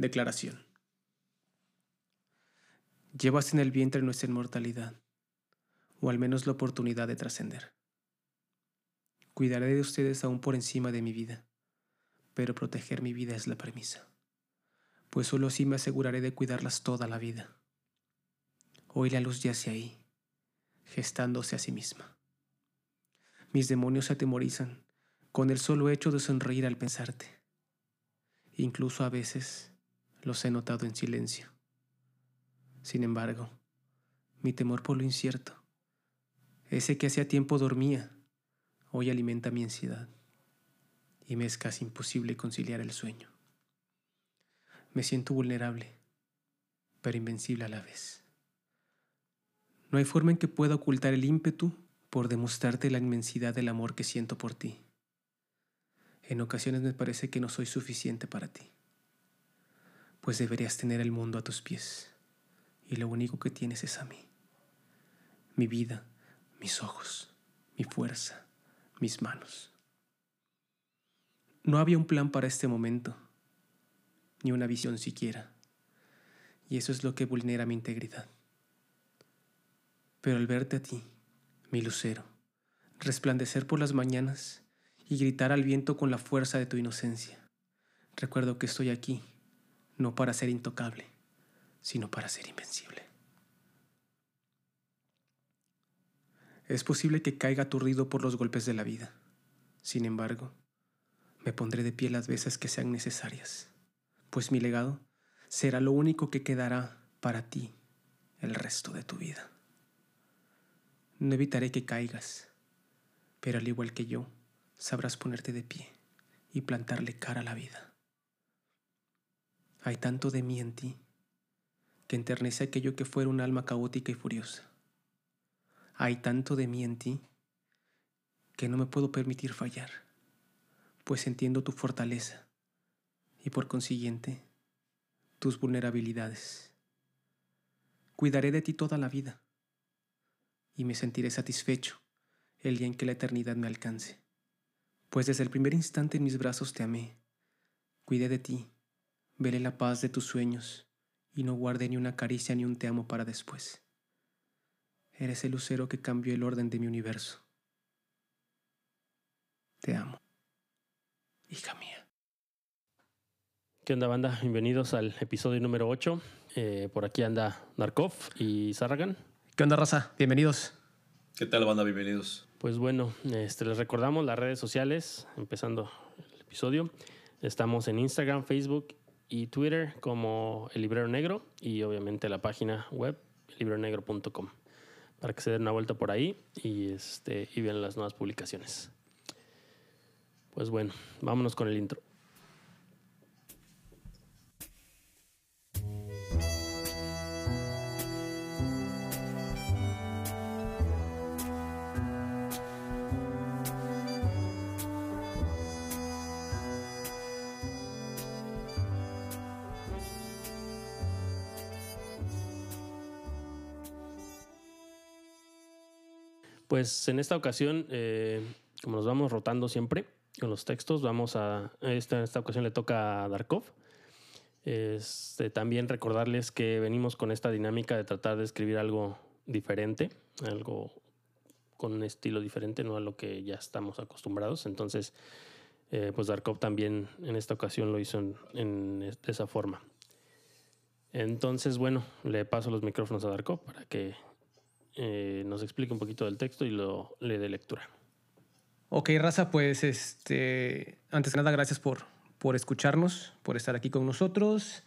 Declaración. Llevas en el vientre nuestra inmortalidad, o al menos la oportunidad de trascender. Cuidaré de ustedes aún por encima de mi vida, pero proteger mi vida es la premisa, pues solo así me aseguraré de cuidarlas toda la vida. Hoy la luz yace ahí, gestándose a sí misma. Mis demonios se atemorizan con el solo hecho de sonreír al pensarte. Incluso a veces los he notado en silencio. Sin embargo, mi temor por lo incierto, ese que hacía tiempo dormía, hoy alimenta mi ansiedad y me es casi imposible conciliar el sueño. Me siento vulnerable, pero invencible a la vez. No hay forma en que pueda ocultar el ímpetu por demostrarte la inmensidad del amor que siento por ti. En ocasiones me parece que no soy suficiente para ti, pues deberías tener el mundo a tus pies, y lo único que tienes es a mí. Mi vida, mis ojos, mi fuerza, mis manos. No había un plan para este momento, ni una visión siquiera, y eso es lo que vulnera mi integridad. Pero al verte a ti, mi lucero, resplandecer por las mañanas y gritar al viento con la fuerza de tu inocencia. Recuerdo que estoy aquí, no para ser intocable, sino para ser invencible. Es posible que caiga aturdido por los golpes de la vida. Sin embargo, me pondré de pie las veces que sean necesarias, pues mi legado será lo único que quedará para ti el resto de tu vida. No evitaré que caigas, pero al igual que yo, sabrás ponerte de pie y plantarle cara a la vida. Hay tanto de mí en ti que enternece aquello que fuera un alma caótica y furiosa. Hay tanto de mí en ti que no me puedo permitir fallar, pues entiendo tu fortaleza y por consiguiente tus vulnerabilidades. Cuidaré de ti toda la vida y me sentiré satisfecho el día en que la eternidad me alcance. Pues desde el primer instante en mis brazos te amé, cuidé de ti, velé la paz de tus sueños y no guardé ni una caricia ni un te amo para después. Eres el lucero que cambió el orden de mi universo. Te amo, hija mía. ¿Qué onda, banda? Bienvenidos al episodio número 8. Eh, por aquí anda Narkov y Sarragan. ¿Qué onda, raza? Bienvenidos. ¿Qué tal, banda? Bienvenidos. Pues bueno, este, les recordamos las redes sociales, empezando el episodio. Estamos en Instagram, Facebook y Twitter como El Librero Negro y obviamente la página web elibronegro.com para que se den una vuelta por ahí y, este, y vean las nuevas publicaciones. Pues bueno, vámonos con el intro. Pues en esta ocasión, eh, como nos vamos rotando siempre con los textos, vamos a. Esta, esta ocasión le toca a Darkov. Este, también recordarles que venimos con esta dinámica de tratar de escribir algo diferente, algo con un estilo diferente, no a lo que ya estamos acostumbrados. Entonces, eh, pues Darkov también en esta ocasión lo hizo en, de esa forma. Entonces, bueno, le paso los micrófonos a Darkov para que eh, nos explique un poquito del texto y lo le dé lectura. Ok, Raza, pues este, antes de nada, gracias por, por escucharnos, por estar aquí con nosotros.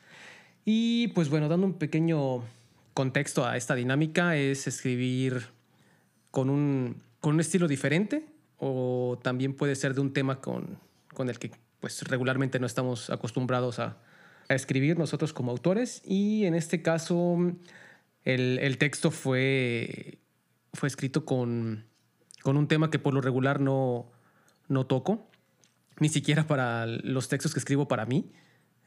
Y pues bueno, dando un pequeño contexto a esta dinámica, es escribir con un, con un estilo diferente o también puede ser de un tema con, con el que pues regularmente no estamos acostumbrados a, a escribir nosotros como autores. Y en este caso el, texto fue, fue escrito con, un tema que por lo regular no, no toco, ni siquiera para los textos que escribo para mí.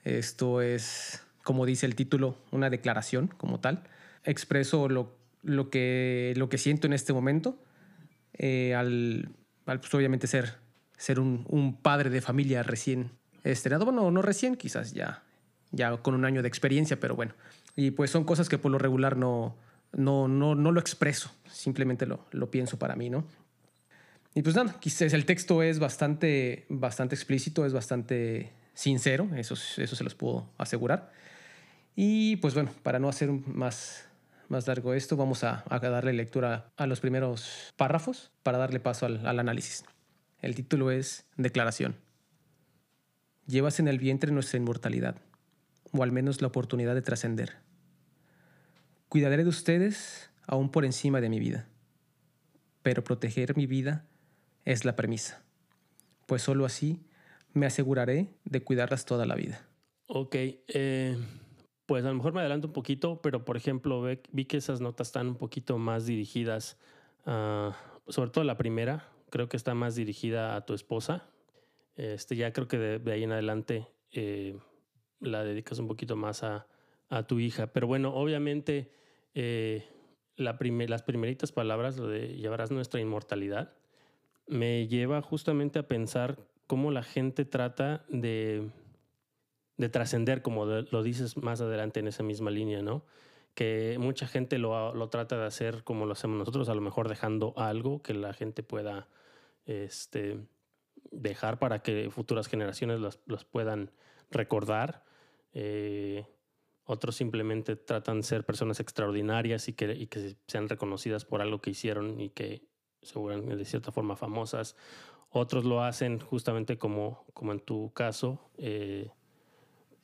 Esto es, como dice el título, una declaración como tal. Expreso lo, lo, que, lo que siento en este momento eh, al, pues, obviamente ser, ser un, padre de familia recién estrenado. Bueno, no recién, quizás ya, ya con un año de experiencia, pero bueno. Y pues son cosas que por lo regular no, no, no, no lo expreso, simplemente lo, lo pienso para mí, ¿no? Y pues nada, quizás el texto es bastante, bastante explícito, es bastante sincero, eso, eso se los puedo asegurar. Y pues bueno, para no hacer más, más largo esto, vamos a, a darle lectura a los primeros párrafos para darle paso al, al análisis. El título es Declaración. Llevas en el vientre nuestra inmortalidad, o al menos la oportunidad de trascender. Cuidaré de ustedes aún por encima de mi vida, pero proteger mi vida es la premisa, pues solo así me aseguraré de cuidarlas toda la vida. Ok, eh, pues a lo mejor me adelanto un poquito, pero por ejemplo vi que esas notas están un poquito más dirigidas, sobre todo la primera, creo que está más dirigida a tu esposa. Este, ya creo que de, ahí en adelante eh, la dedicas un poquito más a, a tu hija. Pero bueno, obviamente eh, la las primeritas palabras, lo de llevarás nuestra inmortalidad, me lleva justamente a pensar cómo la gente trata de, de trascender, como lo dices más adelante en esa misma línea, ¿no? Que mucha gente lo, lo, trata de hacer como lo hacemos nosotros, a lo mejor dejando algo que la gente pueda este, dejar para que futuras generaciones los, puedan recordar. Eh, otros simplemente tratan de ser personas extraordinarias y que, y que sean reconocidas por algo que hicieron y que seguramente de cierta forma famosas. Otros lo hacen justamente como, como en tu caso, eh,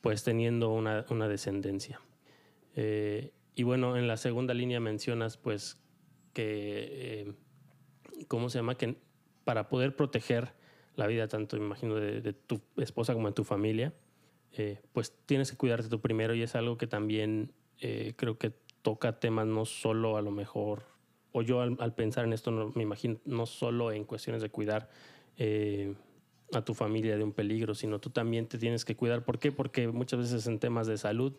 pues teniendo una, una descendencia. Eh, y bueno, en la segunda línea mencionas pues que, eh, ¿cómo se llama? Que para poder proteger la vida tanto, imagino, de, de tu esposa como de tu familia, eh, pues tienes que cuidarte tú primero y es algo que también eh, creo que toca temas no solo a lo mejor, o yo al, pensar en esto me imagino no solo en cuestiones de cuidar eh, a tu familia de un peligro, sino tú también te tienes que cuidar. ¿Por qué? Porque muchas veces en temas de salud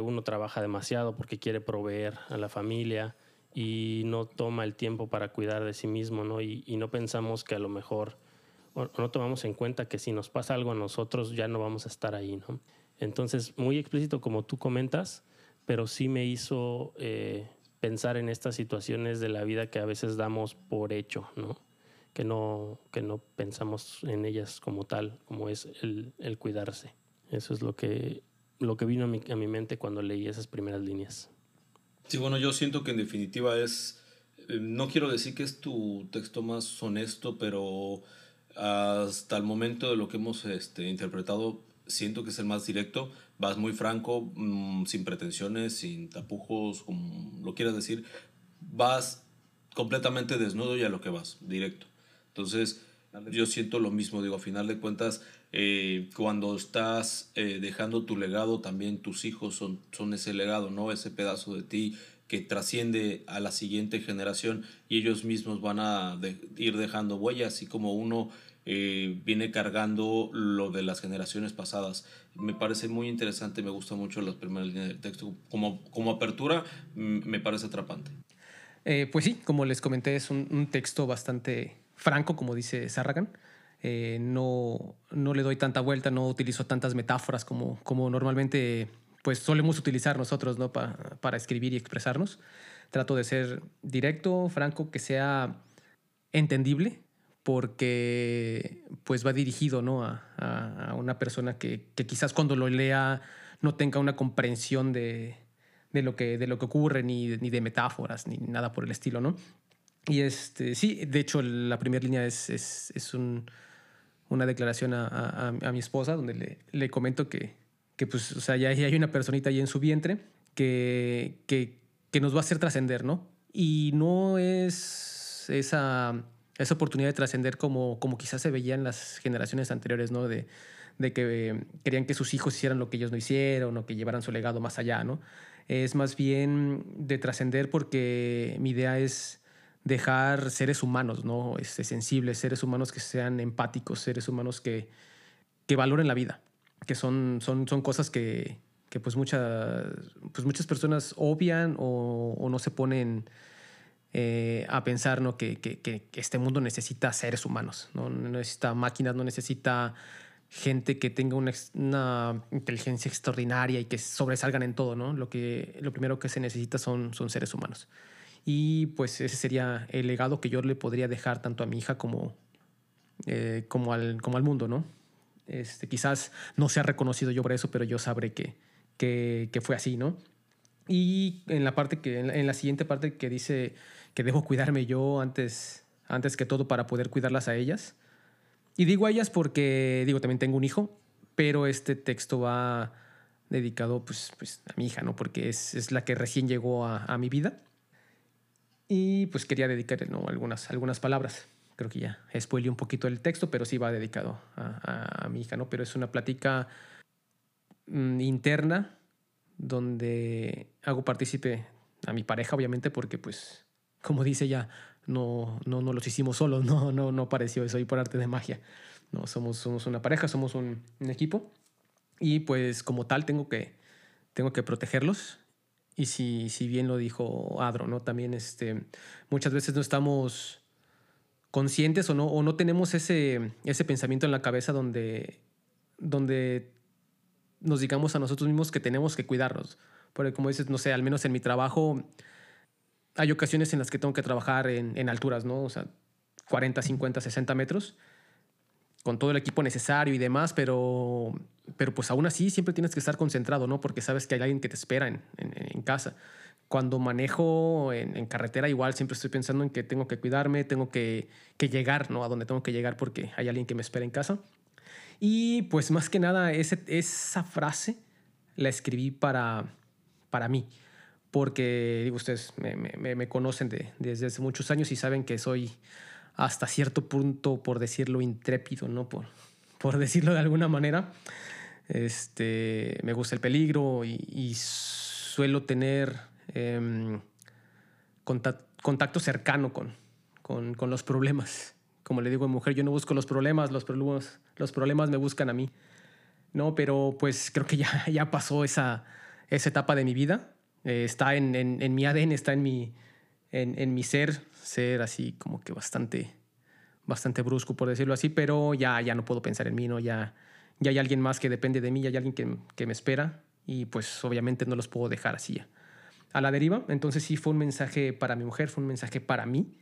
uno trabaja demasiado porque quiere proveer a la familia y no toma el tiempo para cuidar de sí mismo, y no pensamos que a lo mejor no tomamos en cuenta que si nos pasa algo a nosotros ya no vamos a estar ahí, ¿no? Entonces, muy explícito como tú comentas, pero sí me hizo eh, pensar en estas situaciones de la vida que a veces damos por hecho, ¿no? Que no, que no pensamos en ellas como tal, como es el, el cuidarse. Eso es lo que, lo que vino a mi, a mi mente cuando leí esas primeras líneas. Sí, bueno, yo siento que en definitiva es, eh, no quiero decir que es tu texto más honesto, pero hasta el momento de lo que hemos este, interpretado, siento que es el más directo. Vas muy franco, mm, sin pretensiones, sin tapujos, como lo quieras decir. Vas completamente desnudo y a lo que vas, directo. Entonces, yo siento lo mismo, digo, a final de cuentas, eh, cuando estás eh, dejando tu legado, también tus hijos son, son ese legado, ¿no? Ese pedazo de ti que trasciende a la siguiente generación y ellos mismos van a ir dejando huellas, así como uno eh, viene cargando lo de las generaciones pasadas. Me parece muy interesante, me gusta mucho las primeras líneas del texto. Como, como apertura, me parece atrapante. Eh, pues sí, como les comenté, es un, texto bastante franco, como dice Sarragan. Eh, no, no le doy tanta vuelta, no utilizo tantas metáforas como, como normalmente pues solemos utilizar nosotros ¿no? para escribir y expresarnos. Trato de ser directo, franco, que sea entendible, porque pues va dirigido ¿no? a, a, una persona que, que, quizás cuando lo lea no tenga una comprensión de, de, lo, que, de lo que ocurre, ni, ni, de metáforas, ni nada por el estilo. ¿no? Y este, sí, de hecho la primera línea es, es, es un, una declaración a, a, a, mi esposa donde le, le comento que, que pues, o sea, ya, hay una personita ahí en su vientre que, que, que nos va a hacer trascender, ¿no? Y no es esa, esa oportunidad de trascender como, como quizás se veía en las generaciones anteriores, ¿no? De, de que querían que sus hijos hicieran lo que ellos no hicieron o que llevaran su legado más allá, ¿no? Es más bien de trascender porque mi idea es dejar seres humanos, ¿no? Este, sensibles, seres humanos que sean empáticos, seres humanos que, que valoren la vida que son, son, son cosas que, que pues, muchas pues muchas personas obvian o, o no se ponen eh, a pensar ¿no? Que, que, que, este mundo necesita seres humanos, ¿no? necesita máquinas, no necesita gente que tenga una, una, inteligencia extraordinaria y que sobresalgan en todo, ¿no? Lo, que, lo primero que se necesita son, son seres humanos. Y pues ese sería el legado que yo le podría dejar tanto a mi hija como, eh, como, al, como al mundo, ¿no? Este, quizás no sea reconocido yo por eso, pero yo sabré que, que, fue así, ¿no? Y en la parte que, en la, siguiente parte que dice que debo cuidarme yo antes, antes que todo para poder cuidarlas a ellas. Y digo a ellas porque, digo, también tengo un hijo, pero este texto va dedicado pues, pues a mi hija, ¿no? Porque es, es la que recién llegó a, a, mi vida. Y pues quería dedicarle ¿no? algunas, algunas palabras. Creo que ya spoilé un poquito el texto, pero sí va dedicado a, a, a mi hija, ¿no? Pero es una plática mm, interna donde hago partícipe a mi pareja, obviamente, porque pues, como dice ella, no, no, no los hicimos solos, no, no, no pareció eso ahí por arte de magia. No, somos, somos una pareja, somos un, un equipo y pues como tal tengo que, tengo que protegerlos. Y si, si bien lo dijo Adro, ¿no? También este, muchas veces no estamos conscientes o no, o no tenemos ese, ese pensamiento en la cabeza donde, donde nos digamos a nosotros mismos que tenemos que cuidarnos. Porque como dices, no sé, al menos en mi trabajo hay ocasiones en las que tengo que trabajar en, alturas, ¿no? O sea, 40, 50, 60 metros, con todo el equipo necesario y demás, pero, pero pues aún así siempre tienes que estar concentrado, ¿no? Porque sabes que hay alguien que te espera en, en casa. Cuando manejo en, en, carretera, igual siempre estoy pensando en que tengo que cuidarme, tengo que, que llegar, ¿no? A donde tengo que llegar porque hay alguien que me espera en casa. Y pues más que nada, ese, esa frase la escribí para, para mí porque digo, ustedes me, me, me conocen de, desde hace muchos años y saben que soy hasta cierto punto, por decirlo, intrépido, ¿no? Por, por decirlo de alguna manera. Este, me gusta el peligro y, y suelo tener eh, contacto, cercano con, con, los problemas. Como le digo a mujer, yo no busco los problemas, los problemas, los problemas me buscan a mí. No, pero pues creo que ya, ya pasó esa, esa etapa de mi vida eh, está en, en, mi ADN, está en mi, en, mi ser, ser así como que bastante, bastante brusco, por decirlo así, pero ya, ya no puedo pensar en mí, ¿no? Ya, ya hay alguien más que depende de mí, ya hay alguien que, que me espera y pues obviamente no los puedo dejar así a la deriva. Entonces sí fue un mensaje para mi mujer, fue un mensaje para mí,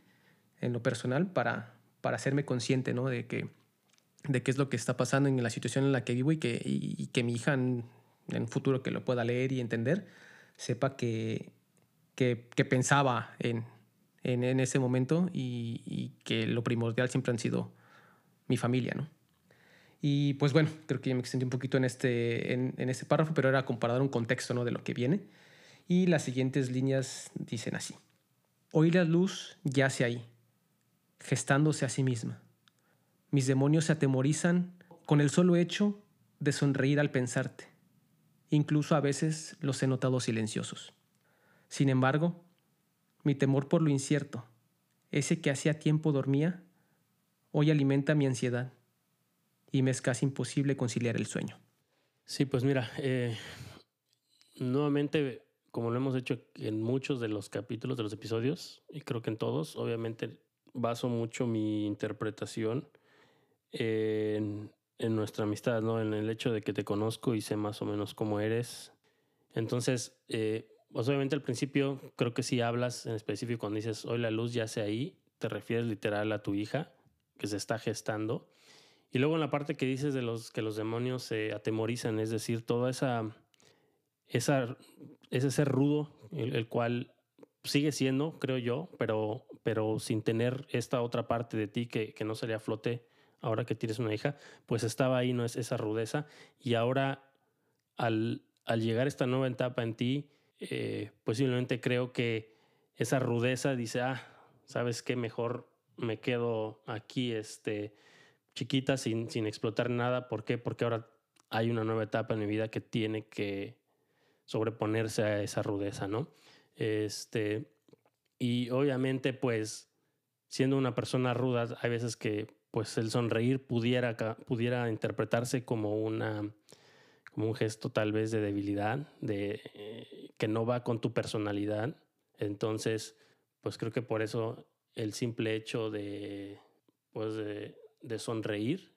en lo personal, para, para hacerme consciente, ¿no? De que de qué es lo que está pasando en la situación en la que vivo y que, y, y que mi hija en, en un futuro que lo pueda leer y entender, sepa que, que, que pensaba en, en, en, ese momento y, y, que lo primordial siempre han sido mi familia, ¿no? Y pues bueno, creo que ya me extendí un poquito en este, en, en este párrafo, pero era para dar un contexto ¿no? de lo que viene. Y las siguientes líneas dicen así. Hoy la luz yace ahí, gestándose a sí misma. Mis demonios se atemorizan con el solo hecho de sonreír al pensarte. Incluso a veces los he notado silenciosos. Sin embargo, mi temor por lo incierto, ese que hacía tiempo dormía, hoy alimenta mi ansiedad y me es casi imposible conciliar el sueño. Sí, pues mira, eh, nuevamente, como lo hemos hecho en muchos de los capítulos de los episodios, y creo que en todos, obviamente baso mucho mi interpretación en nuestra amistad, ¿no? En el hecho de que te conozco y sé más o menos cómo eres. Entonces, pues obviamente al principio creo que si hablas en específico cuando dices hoy la luz ya sea ahí, te refieres literal a tu hija que se está gestando. Y luego en la parte que dices de los que los demonios se atemorizan, es decir, toda esa, esa ese ser rudo, el, cual sigue siendo, creo yo, pero, pero sin tener esta otra parte de ti que, que no sería flote ahora que tienes una hija, pues estaba ahí, no es esa rudeza. Y ahora, al, al llegar esta nueva etapa en ti, eh, posiblemente creo que esa rudeza dice, ah, ¿sabes qué? Mejor me quedo aquí, este, chiquita, sin, sin explotar nada. ¿Por qué? Porque ahora hay una nueva etapa en mi vida que tiene que sobreponerse a esa rudeza, ¿no? Este, y obviamente, pues, siendo una persona ruda, hay veces que pues el sonreír pudiera, pudiera interpretarse como, una, como un gesto tal vez de debilidad, de, eh, que no va con tu personalidad. Entonces, pues creo que por eso el simple hecho de, pues de, de sonreír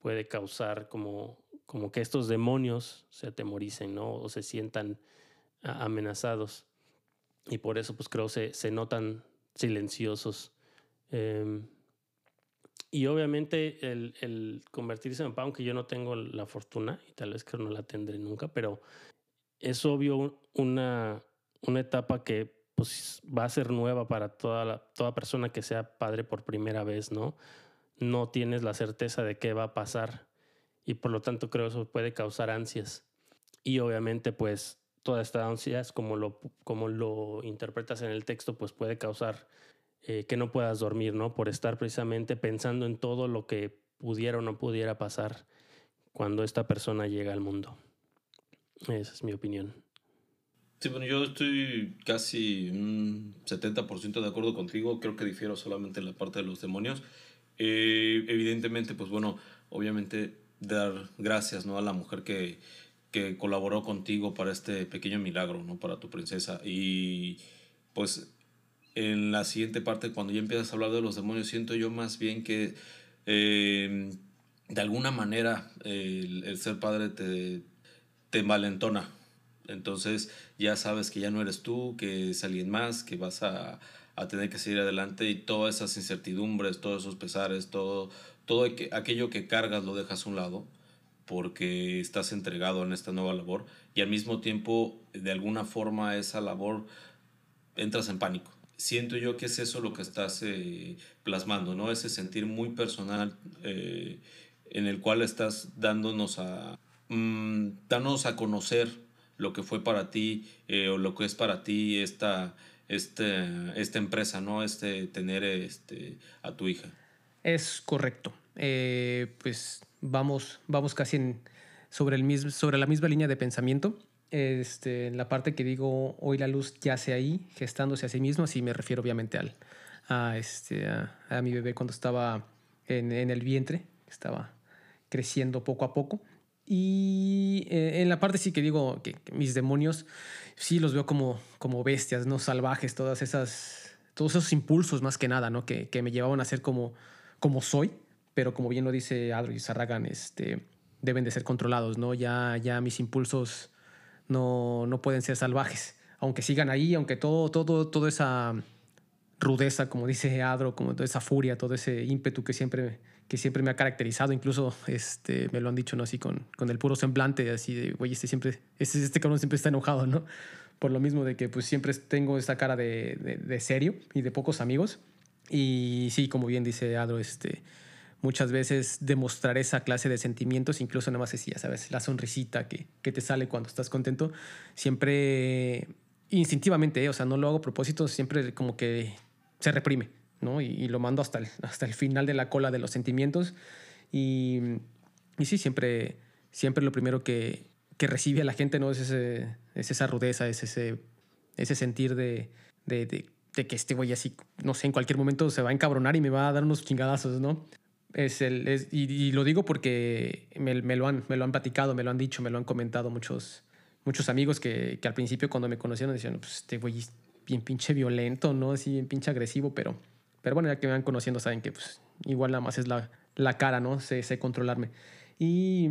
puede causar como, como que estos demonios se atemoricen, ¿no? O se sientan amenazados. Y por eso, pues creo, se, se notan silenciosos. Em, y obviamente el, convertirse en papá, aunque yo no tengo la fortuna, y tal vez que no la tendré nunca, pero es obvio una, una etapa que pues, va a ser nueva para toda, la, toda persona que sea padre por primera vez, ¿no? No tienes la certeza de qué va a pasar y por lo tanto creo eso puede causar ansias. Y obviamente pues toda esta ansias, como lo, como lo interpretas en el texto, pues puede causar eh, que no puedas dormir, ¿no? Por estar precisamente pensando en todo lo que pudiera o no pudiera pasar cuando esta persona llega al mundo. Esa es mi opinión. Sí, bueno, yo estoy casi un 70% de acuerdo contigo. Creo que difiero solamente en la parte de los demonios. Eh, evidentemente, pues bueno, obviamente dar gracias ¿no? a la mujer que, que colaboró contigo para este pequeño milagro, ¿no? Para tu princesa. Y pues en la siguiente parte, cuando ya empiezas a hablar de los demonios, siento yo más bien que eh, de alguna manera el, ser padre te, te. Entonces ya sabes que ya no eres tú, que es alguien más, que vas a, a tener que seguir adelante y todas esas incertidumbres, todos esos pesares, todo, todo aquello que cargas lo dejas a un lado porque estás entregado en esta nueva labor y al mismo tiempo de alguna forma esa labor entras en pánico. Siento yo que es eso lo que estás eh, plasmando, ¿no? Ese sentir muy personal eh, en el cual estás dándonos a, mm, dándonos a conocer lo que fue para ti eh, o lo que es para ti esta, este, esta empresa, ¿no? Este, tener este, a tu hija. Es correcto. Eh, pues vamos, vamos casi en, sobre, el mismo, sobre la misma línea de pensamiento. Este, en la parte que digo, hoy la luz yace ahí, gestándose a sí mismo, así me refiero obviamente al, a, este, a, mi bebé cuando estaba en, el vientre, estaba creciendo poco a poco. Y eh, en la parte sí que digo que, que, mis demonios, sí los veo como, como bestias, ¿no? Salvajes, todas esas, todos esos impulsos más que nada, ¿no? Que, que me llevaban a ser como, como soy, pero como bien lo dice Adro y Sarragan, este, deben de ser controlados, ¿no? Ya, ya mis impulsos no, no pueden ser salvajes, aunque sigan ahí, aunque todo, todo, toda esa rudeza, como dice Adro, como toda esa furia, todo ese ímpetu que siempre, que siempre me ha caracterizado, incluso este, me lo han dicho, ¿no? Así con, con el puro semblante, así de, güey, este siempre, este, este cabrón siempre está enojado, ¿no? Por lo mismo de que pues siempre tengo esta cara de, de, de serio y de pocos amigos. Y sí, como bien dice Adro, este, muchas veces demostrar esa clase de sentimientos, incluso nada más ya sabes, la sonrisita que, que te sale cuando estás contento, siempre instintivamente, ¿eh? o sea, no lo hago a propósito, siempre como que se reprime, ¿no? Y, lo mando hasta el, hasta el final de la cola de los sentimientos. Y, y sí, siempre, siempre lo primero que, que recibe a la gente, ¿no? Es, es esa rudeza, es ese, ese sentir de, de de que este güey así, no sé, en cualquier momento se va a encabronar y me va a dar unos chingadazos, ¿no? Es el, es, y, y, lo digo porque me, me, lo han, me lo han platicado, me lo han dicho, me lo han comentado muchos, muchos amigos que, que al principio cuando me conocieron decían, pues este güey es bien pinche violento, ¿no? Así bien pinche agresivo, pero, pero bueno, ya que me van conociendo saben que pues igual nada más es la, la cara, ¿no? Sé, sé controlarme. Y,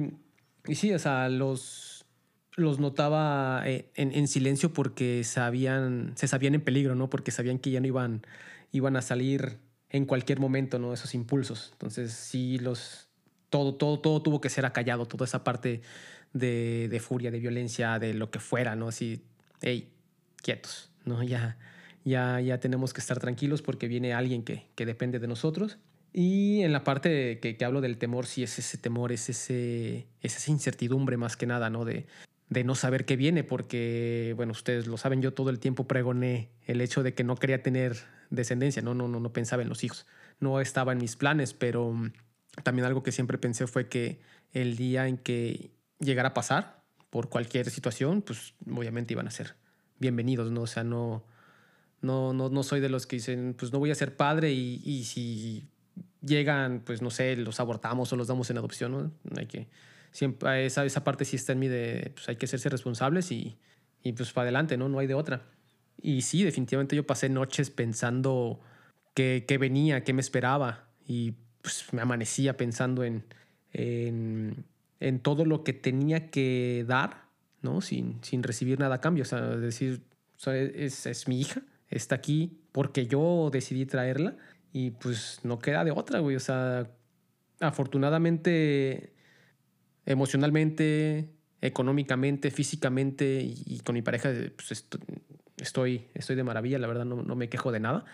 y sí, o sea, los los notaba en, en, silencio porque sabían, se sabían en peligro, ¿no? Porque sabían que ya no iban, iban a salir en cualquier momento, ¿no? Esos impulsos. Entonces, sí, los, todo, todo, todo tuvo que ser acallado, toda esa parte de, de furia, de violencia, de lo que fuera, ¿no? Así, hey, quietos, ¿no? Ya, ya, ya tenemos que estar tranquilos porque viene alguien que, que depende de nosotros. Y en la parte que, que, hablo del temor, sí es ese temor, es, ese, es esa incertidumbre más que nada, ¿no? De, de no saber qué viene, porque, bueno, ustedes lo saben, yo todo el tiempo pregoné el hecho de que no quería tener descendencia, no, no, no, no pensaba en los hijos, no estaba en mis planes, pero mm, también algo que siempre pensé fue que el día en que llegara a pasar por cualquier situación, pues obviamente iban a ser bienvenidos, ¿no? O sea, no, no, no, no soy de los que dicen, pues no voy a ser padre y, y si llegan, pues no sé, los abortamos o los damos en adopción, ¿no? Hay que siempre esa, esa parte sí está en mí de, pues hay que hacerse responsables y, y pues para adelante, ¿no? No hay de otra. Y sí, definitivamente yo pasé noches pensando qué, qué venía, qué me esperaba y pues me amanecía pensando en, en, en todo lo que tenía que dar, ¿no? Sin, sin recibir nada a cambio. O sea, decir, es, es mi hija, está aquí porque yo decidí traerla y pues no queda de otra, güey. O sea, afortunadamente, emocionalmente, económicamente, físicamente y, con mi pareja, pues estoy, estoy de maravilla, la verdad no, no me quejo de nada.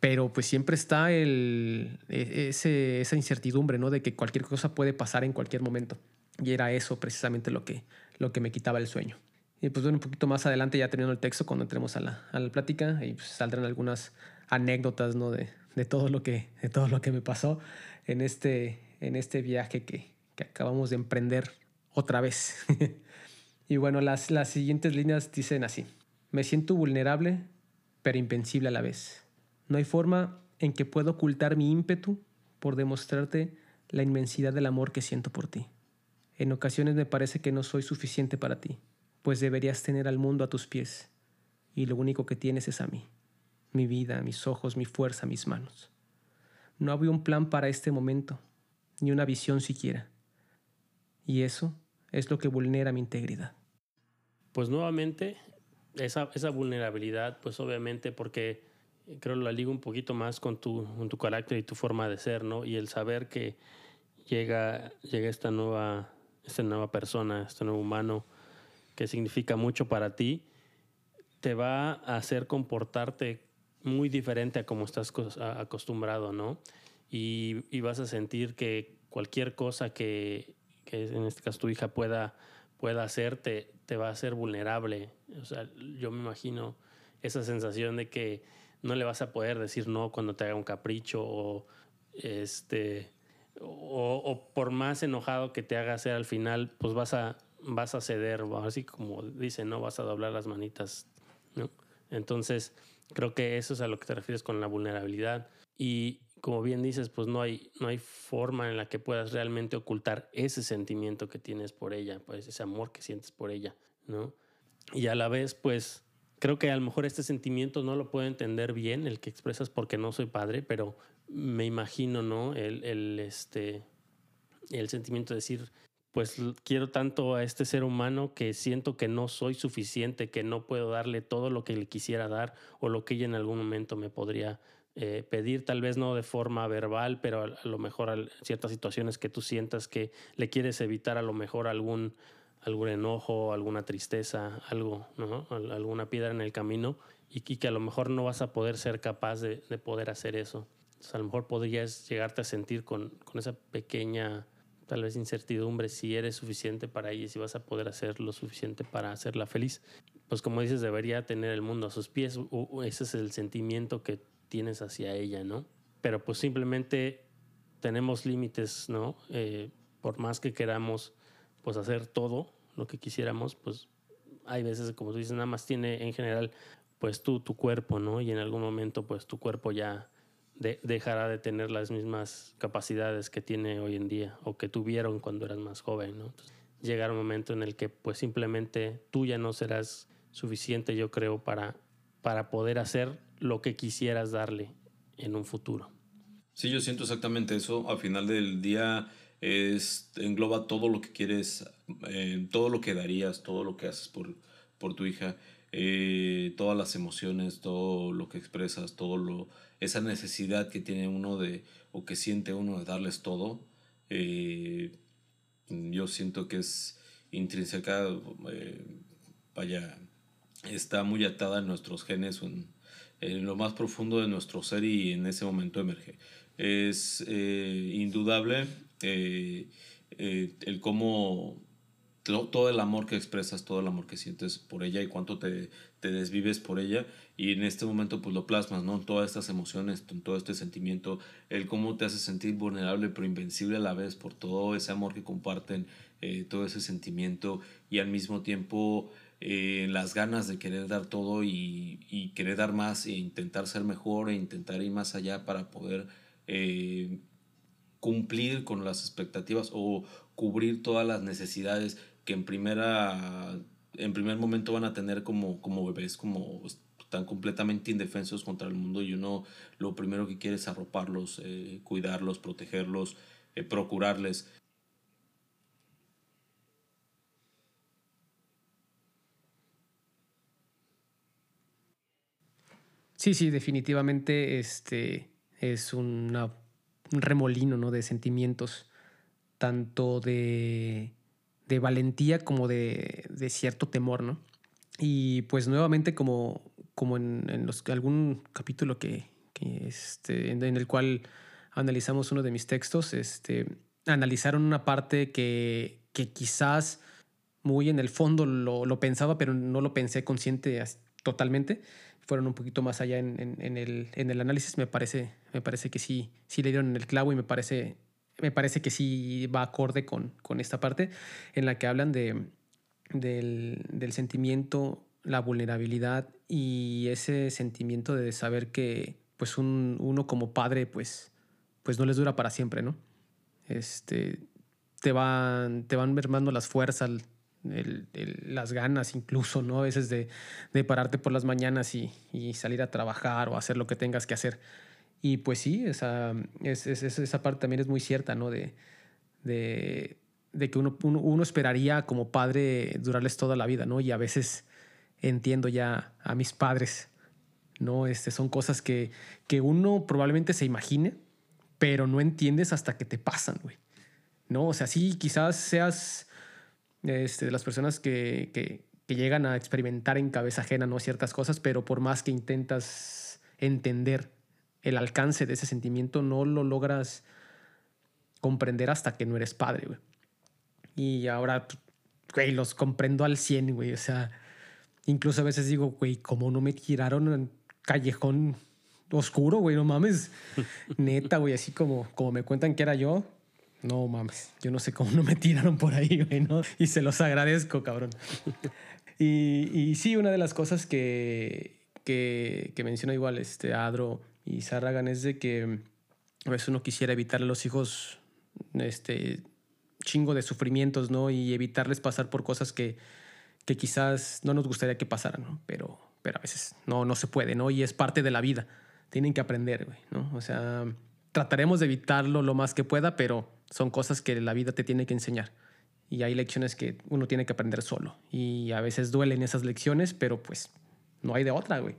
Pero pues siempre está el, e, ese, esa incertidumbre, ¿no? De que cualquier cosa puede pasar en cualquier momento. Y era eso precisamente lo que, lo que me quitaba el sueño. Y pues bueno, un poquito más adelante, ya teniendo el texto, cuando entremos a la, a la plática, y pues saldrán algunas anécdotas, ¿no? De, de, todo lo que, de todo lo que me pasó en este, en este viaje que, que acabamos de emprender otra vez. y bueno, las, las siguientes líneas dicen así. Me siento vulnerable, pero invencible a la vez. No hay forma en que pueda ocultar mi ímpetu por demostrarte la inmensidad del amor que siento por ti. En ocasiones me parece que no soy suficiente para ti, pues deberías tener al mundo a tus pies, y lo único que tienes es a mí, mi vida, mis ojos, mi fuerza, mis manos. No había un plan para este momento, ni una visión siquiera. Y eso es lo que vulnera mi integridad. Pues nuevamente, esa, esa vulnerabilidad, pues obviamente porque creo la ligo un poquito más con tu, con tu carácter y tu forma de ser, ¿no? Y el saber que llega, llega esta, nueva, esta nueva persona, este nuevo humano, que significa mucho para ti, te va a hacer comportarte muy diferente a como estás acostumbrado, ¿no? Y, y vas a sentir que cualquier cosa que, que en este caso tu hija pueda, pueda hacer, te, te va a hacer vulnerable. O sea, yo me imagino esa sensación de que no le vas a poder decir no cuando te haga un capricho o este o, por más enojado que te haga hacer al final, pues vas a vas a ceder, así como dicen, no vas a doblar las manitas, ¿no? Entonces, creo que eso es a lo que te refieres con la vulnerabilidad y como bien dices, pues no hay no hay forma en la que puedas realmente ocultar ese sentimiento que tienes por ella, pues ese amor que sientes por ella, ¿no? Y a la vez, pues creo que a lo mejor este sentimiento no lo puedo entender bien, el que expresas porque no soy padre, pero me imagino, ¿no? El, el, este, el sentimiento de decir, pues quiero tanto a este ser humano que siento que no soy suficiente, que no puedo darle todo lo que le quisiera dar o lo que ella en algún momento me podría eh, pedir, tal vez no de forma verbal, pero a, a lo mejor ciertas situaciones que tú sientas que le quieres evitar a lo mejor algún algún enojo, alguna tristeza, algo, ¿no? alguna piedra en el camino y, que a lo mejor no vas a poder ser capaz de, poder hacer eso. a lo mejor podrías llegarte a sentir con, con, esa pequeña, tal vez incertidumbre, si eres suficiente para ella, si vas a poder hacer lo suficiente para hacerla feliz. Pues como dices, debería tener el mundo a sus pies, ese es el sentimiento que tienes hacia ella, ¿no? Pero pues simplemente tenemos límites, ¿no? Eh, por más que queramos pues hacer todo lo que quisiéramos, pues hay veces, como tú dices, nada más tiene en general pues tú, tu cuerpo, ¿no? Y en algún momento pues tu cuerpo ya dejará de tener las mismas capacidades que tiene hoy en día o que tuvieron cuando eras más joven, ¿no? llegará un momento en el que pues simplemente tú ya no serás suficiente, yo creo, para, para poder hacer lo que quisieras darle en un futuro. Sí, yo siento exactamente eso. Al final del día es, engloba todo lo que quieres, eh, todo lo que darías, todo lo que haces por, por tu hija, eh, todas las emociones, todo lo que expresas, todo lo, esa necesidad que tiene uno de, o que siente uno de darles todo. Eh, yo siento que es intrínseca, vaya, está muy atada en nuestros genes, en, en, lo más profundo de nuestro ser y en ese momento emerge. Es indudable eh, eh, el cómo todo el amor que expresas, todo el amor que sientes por ella y cuánto te, te, desvives por ella y en este momento pues lo plasmas, ¿no? Todas estas emociones, todo este sentimiento, el cómo te hace sentir vulnerable pero invencible a la vez por todo ese amor que comparten, eh, todo ese sentimiento y al mismo tiempo las ganas de querer dar todo y, y, querer dar más e intentar ser mejor e intentar ir más allá para poder cumplir con las expectativas o cubrir todas las necesidades que en primera en primer momento van a tener como, como bebés, como están completamente indefensos contra el mundo y uno lo primero que quiere es arroparlos, eh, cuidarlos, protegerlos, eh, procurarles. Sí, sí, definitivamente este es un remolino ¿no? de sentimientos, tanto de, de valentía como de, de, cierto temor, ¿no? Y pues nuevamente como, como en, en los, algún capítulo que, que este, en, en, el cual analizamos uno de mis textos, este, analizaron una parte que, que quizás muy en el fondo lo, lo, pensaba, pero no lo pensé consciente totalmente. Fueron un poquito más allá en, en, el, en el análisis. Me parece, me parece que sí, sí le dieron el clavo y me parece, me parece que sí va acorde con, con esta parte en la que hablan de, del, del sentimiento, la vulnerabilidad y ese sentimiento de saber que pues un, uno como padre pues, pues no les dura para siempre, ¿no? Este, te van, te van mermando las fuerzas, las ganas incluso, ¿no? A veces de, pararte por las mañanas y, salir a trabajar o hacer lo que tengas que hacer. Y pues sí, esa, es, es, esa parte también es muy cierta, ¿no? De que uno, uno, uno, esperaría como padre durarles toda la vida, ¿no? Y a veces entiendo ya a mis padres, ¿no? Este, son cosas que, que uno probablemente se imagine, pero no entiendes hasta que te pasan, güey. ¿No? O sea, sí, quizás seas este, de las personas que, que, que, llegan a experimentar en cabeza ajena ¿no? ciertas cosas, pero por más que intentas entender el alcance de ese sentimiento, no lo logras comprender hasta que no eres padre, güey. Y ahora, güey, los comprendo al 100, güey. O sea, incluso a veces digo, güey, ¿cómo no me tiraron en callejón oscuro, güey? No mames. Neta, güey, así como, como me cuentan que era yo, no mames, yo no sé cómo no me tiraron por ahí, güey, ¿no? Y se los agradezco, cabrón. y, y, sí, una de las cosas que, que, que menciona igual este Adro y Sarragan es de que a veces uno quisiera evitar a los hijos este chingo de sufrimientos, ¿no? Y evitarles pasar por cosas que, que quizás no nos gustaría que pasaran, ¿no? Pero, pero a veces no, no se puede, ¿no? Y es parte de la vida. Tienen que aprender, güey, ¿no? O sea, trataremos de evitarlo lo más que pueda, pero son cosas que la vida te tiene que enseñar. Y hay lecciones que uno tiene que aprender solo. Y a veces duelen esas lecciones, pero pues no hay de otra, güey.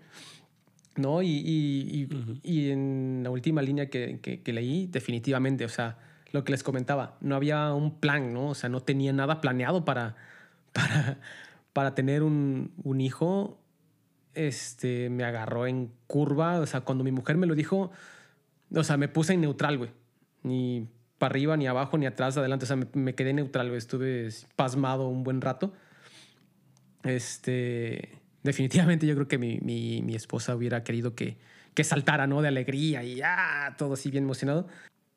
¿No? Y, y, y, uh -huh. y en la última línea que, que, que, leí, definitivamente, o sea, lo que les comentaba, no había un plan, ¿no? O sea, no tenía nada planeado para, para, para tener un, un hijo. Este, me agarró en curva, o sea, cuando mi mujer me lo dijo, o sea, me puse en neutral, güey. Ni para arriba, ni abajo, ni atrás, adelante. O sea, me, me quedé neutral, güey. Estuve pasmado un buen rato. Este. Definitivamente yo creo que mi, mi, mi esposa hubiera querido que, que saltara, ¿no? De alegría y ya, todo así bien emocionado.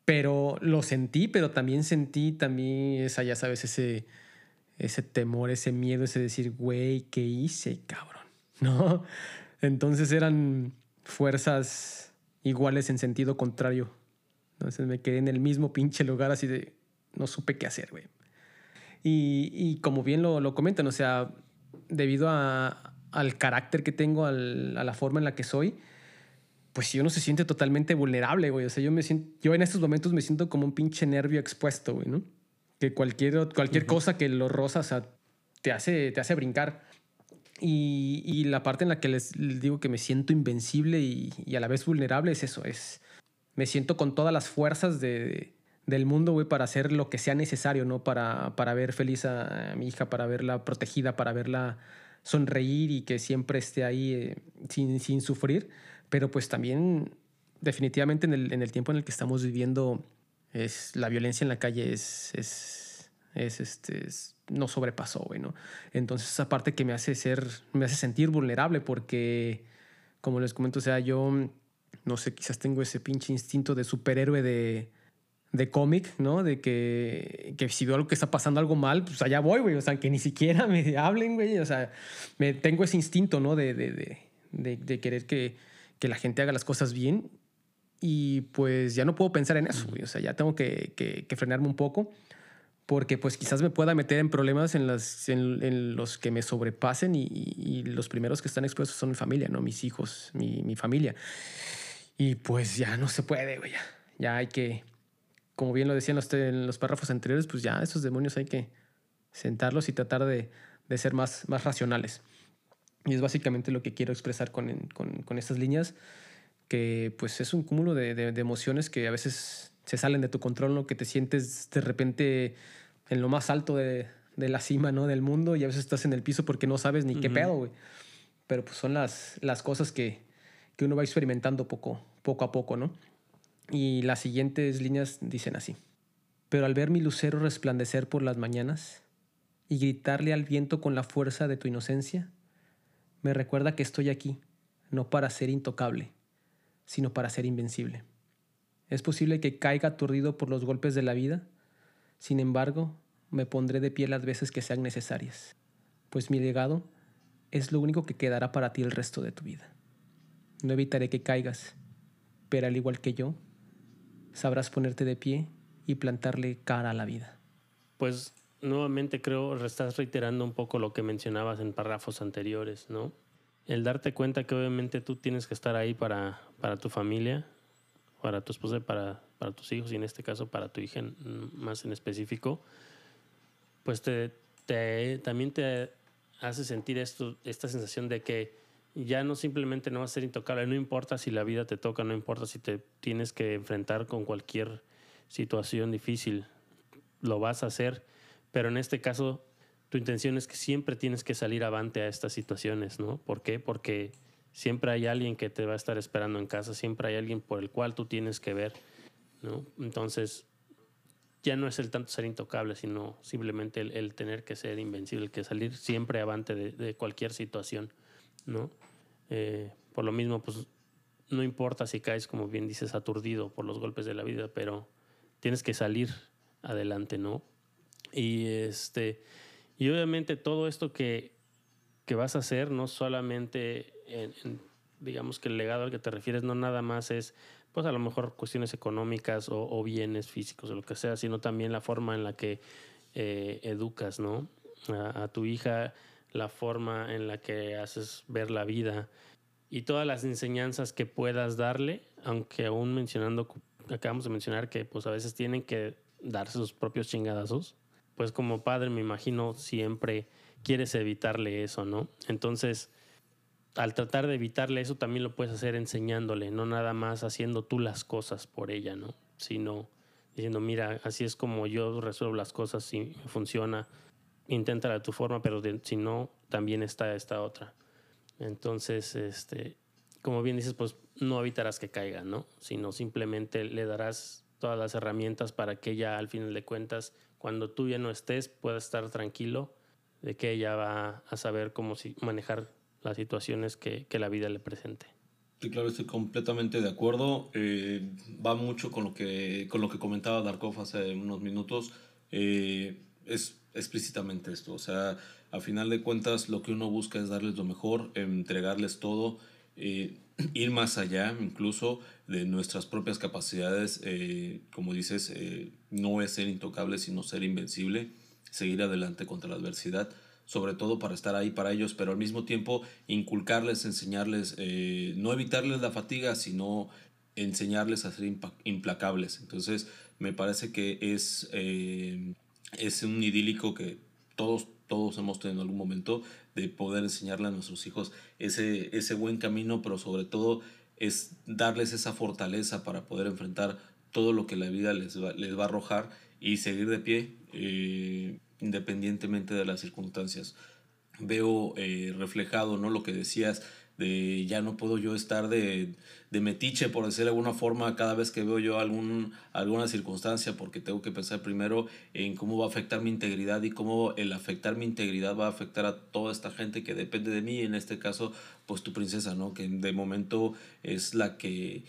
Pero lo sentí, pero también sentí también esa, ya sabes, ese, ese temor, ese miedo, ese decir, güey, ¿qué hice, cabrón? ¿No? Entonces eran fuerzas iguales en sentido contrario. Entonces me quedé en el mismo pinche lugar así de, no supe qué hacer, güey. Y, y, como bien lo, lo comentan, o sea, debido a, al carácter que tengo, al, a la forma en la que soy, pues yo no se siente totalmente vulnerable, güey. O sea, yo me siento, yo en estos momentos me siento como un pinche nervio expuesto, güey, ¿no? Que cualquier, cualquier uh -huh. cosa que lo roza, o sea, te hace, te hace brincar. Y, y la parte en la que les, digo que me siento invencible y, y, a la vez vulnerable es eso, es... Me siento con todas las fuerzas de, del mundo, güey, para hacer lo que sea necesario, ¿no? Para, para ver feliz a, a mi hija, para verla protegida, para verla sonreír y que siempre esté ahí eh, sin, sin sufrir pero pues también definitivamente en el, en el tiempo en el que estamos viviendo es la violencia en la calle es, es, es este, es, no sobrepasó, güey, ¿no? Entonces esa parte que me hace ser, me hace sentir vulnerable porque, como les comento, o sea, yo, no sé, quizás tengo ese pinche instinto de superhéroe de, de cómic, ¿no? De que, que si veo algo que está pasando algo mal, pues allá voy, güey, o sea, que ni siquiera me hablen, güey, o sea, me, tengo ese instinto, ¿no? De, de, de, de, querer que que la gente haga las cosas bien y pues ya no puedo pensar en eso, güey. o sea, ya tengo que, que, frenarme un poco porque pues quizás me pueda meter en problemas en, las, en, en los que me sobrepasen y, y, los primeros que están expuestos son mi familia, ¿no? Mis hijos, mi, mi familia. Y pues ya no se puede, güey. Ya, ya hay que, como bien lo decían los, en los párrafos anteriores, pues ya esos demonios hay que sentarlos y tratar de, de ser más, más racionales. Y es básicamente lo que quiero expresar con, con, con estas líneas, que pues es un cúmulo de, de, emociones que a veces se salen de tu control, ¿no? que te sientes de repente en lo más alto de, de la cima ¿no? del mundo y a veces estás en el piso porque no sabes ni qué pedo, güey. Pero pues son las, las cosas que, que uno va experimentando poco, poco a poco, ¿no? Y las siguientes líneas dicen así. Pero al ver mi lucero resplandecer por las mañanas y gritarle al viento con la fuerza de tu inocencia, me recuerda que estoy aquí, no para ser intocable, sino para ser invencible. Es posible que caiga aturdido por los golpes de la vida, sin embargo, me pondré de pie las veces que sean necesarias, pues mi legado es lo único que quedará para ti el resto de tu vida. No evitaré que caigas, pero al igual que yo, sabrás ponerte de pie y plantarle cara a la vida. Pues nuevamente creo estás reiterando un poco lo que mencionabas en párrafos anteriores, ¿no? El darte cuenta que obviamente tú tienes que estar ahí para, para tu familia, para tu esposa, para, para tus hijos y en este caso para tu hija más en específico, pues te, te, también te hace sentir esto, esta sensación de que ya no simplemente no va a ser intocable, no importa si la vida te toca, no importa si te tienes que enfrentar con cualquier situación difícil, lo vas a hacer, pero en este caso tu intención es que siempre tienes que salir avante a estas situaciones, ¿no? ¿Por qué? Porque siempre hay alguien que te va a estar esperando en casa, siempre hay alguien por el cual tú tienes que ver, ¿no? Entonces, ya no es el tanto ser intocable, sino simplemente el, tener que ser invencible, el que salir siempre avante de, cualquier situación, ¿no? Eh, por lo mismo, pues no importa si caes, como bien dices, aturdido por los golpes de la vida, pero tienes que salir adelante, ¿no? Y este, y obviamente todo esto que, que vas a hacer, no solamente digamos que el legado al que te refieres, no nada más es pues a lo mejor cuestiones económicas o, bienes físicos o lo que sea, sino también la forma en la que eh, educas, ¿no? A, tu hija, la forma en la que haces ver la vida y todas las enseñanzas que puedas darle, aunque aún mencionando, acabamos de mencionar que pues a veces tienen que darse sus propios chingadazos, pues como padre me imagino siempre quieres evitarle eso, ¿no? Entonces, al tratar de evitarle eso también lo puedes hacer enseñándole, no nada más haciendo tú las cosas por ella, ¿no? Sino diciendo, mira, así es como yo resuelvo las cosas, si funciona, inténtala de tu forma, pero si no, también está esta otra. Entonces, este, como bien dices, pues no evitarás que caiga, ¿no? Sino simplemente le darás todas las herramientas para que ella, al final de cuentas, cuando tú ya no estés, pueda estar tranquilo de que ella va a saber cómo manejar las situaciones que, que la vida le presente. Sí, claro, estoy completamente de acuerdo. Eh, va mucho con lo que, con lo que comentaba Darkov hace unos minutos. Eh, es explícitamente esto. O sea, a final de cuentas, lo que uno busca es darles lo mejor, entregarles todo, eh, ir más allá incluso de nuestras propias capacidades. como dices, no es ser intocable, sino ser invencible, seguir adelante contra la adversidad sobre todo para estar ahí para ellos, pero al mismo tiempo inculcarles, enseñarles, eh, no evitarles la fatiga, sino enseñarles a ser implacables. Entonces, me parece que es, eh, es un idílico que todos, todos hemos tenido en algún momento de poder enseñarle a nuestros hijos ese, ese buen camino, pero sobre todo es darles esa fortaleza para poder enfrentar todo lo que la vida les va, les va a arrojar y seguir de pie. Eh, independientemente de las circunstancias. Veo eh, reflejado ¿no? lo que decías de ya no puedo yo estar de, de, metiche, por decir de alguna forma, cada vez que veo yo algún, alguna circunstancia, porque tengo que pensar primero en cómo va a afectar mi integridad y cómo el afectar mi integridad va a afectar a toda esta gente que depende de mí, en este caso, pues tu princesa, ¿no? Que de momento es la que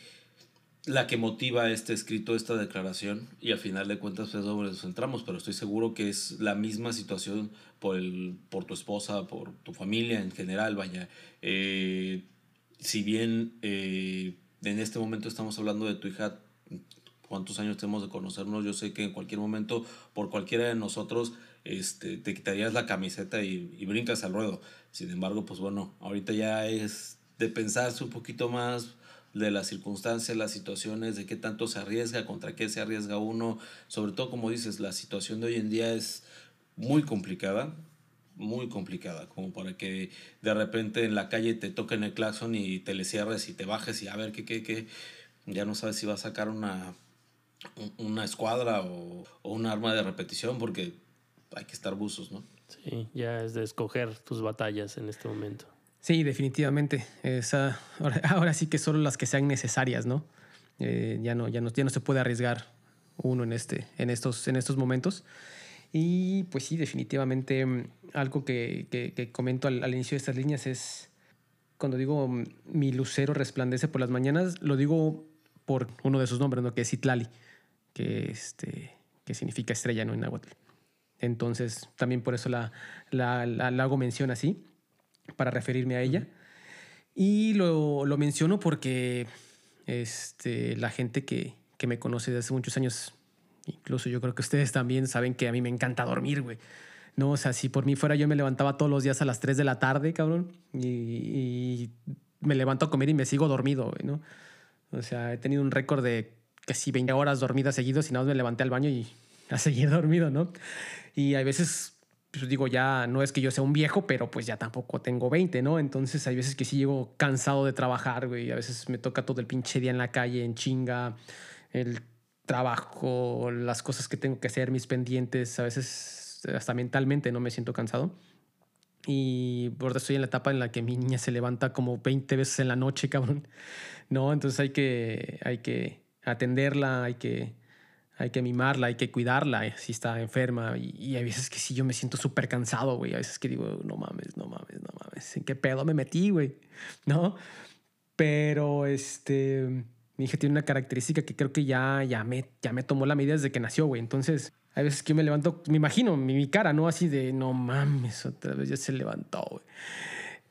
la que motiva este escrito, esta declaración, y al final de cuentas es donde nos centramos, pero estoy seguro que es la misma situación por, el, por tu esposa, por tu familia en general, vaya. Eh, si bien eh, en este momento estamos hablando de tu hija, cuántos años tenemos de conocernos, yo sé que en cualquier momento, por cualquiera de nosotros, este, te quitarías la camiseta y, y brincas al ruedo. Sin embargo, pues bueno, ahorita ya es de pensarse un poquito más, de las circunstancias, las situaciones, de qué tanto se arriesga, contra qué se arriesga uno. Sobre todo, como dices, la situación de hoy en día es muy complicada, muy complicada, como para que de repente en la calle te toquen el claxon y te le cierres y te bajes y a ver qué, qué, qué, ya no sabes si va a sacar una, una escuadra o, o un arma de repetición porque hay que estar buzos, ¿no? Sí, ya es de escoger tus batallas en este momento. Sí, definitivamente. Esa, ahora, sí que solo las que sean necesarias, ¿no? Eh, ya ¿no? Ya no, ya no se puede arriesgar uno en, este, en, estos, en estos momentos. Y pues sí, definitivamente mm, algo que, que, comento al, al, inicio de estas líneas es cuando digo mm, mi lucero resplandece por las mañanas, lo digo por uno de sus nombres, ¿no? que es Itlali, que, este, que significa estrella ¿no? en náhuatl. Entonces, también por eso la, la, la, hago mención así, para referirme a ella. Y lo, lo menciono porque este, la gente que, que me conoce desde hace muchos años Incluso yo creo que ustedes también saben que a mí me encanta dormir, güey. No, o sea, si por mí fuera yo me levantaba todos los días a las 3 de la tarde, cabrón, y, me levanto a comer y me sigo dormido, güey, ¿no? O sea, he tenido un récord de casi 20 horas dormidas seguidos y nada más me levanté al baño y a seguir dormido, ¿no? Y hay veces, pues digo, ya no es que yo sea un viejo, pero pues ya tampoco tengo 20, ¿no? Entonces hay veces que sí llego cansado de trabajar, güey, a veces me toca todo el pinche día en la calle, en chinga, el trabajo, las cosas que tengo que hacer, mis pendientes, a veces hasta mentalmente no me siento cansado. Y por estoy en la etapa en la que mi niña se levanta como 20 veces en la noche, cabrón. No, entonces hay que, hay que atenderla, hay que, hay que mimarla, hay que cuidarla si está enferma. Y, y hay veces que sí, yo me siento súper cansado, güey. A veces que digo, no mames, no mames, no mames. ¿En qué pedo me metí, güey? ¿No? Pero este mi hija tiene una característica que creo que ya, ya, me, ya me tomó la medida desde que nació, güey. Entonces, hay veces que yo me levanto, me imagino mi, cara, ¿no? Así de, no mames, otra vez ya se levantó.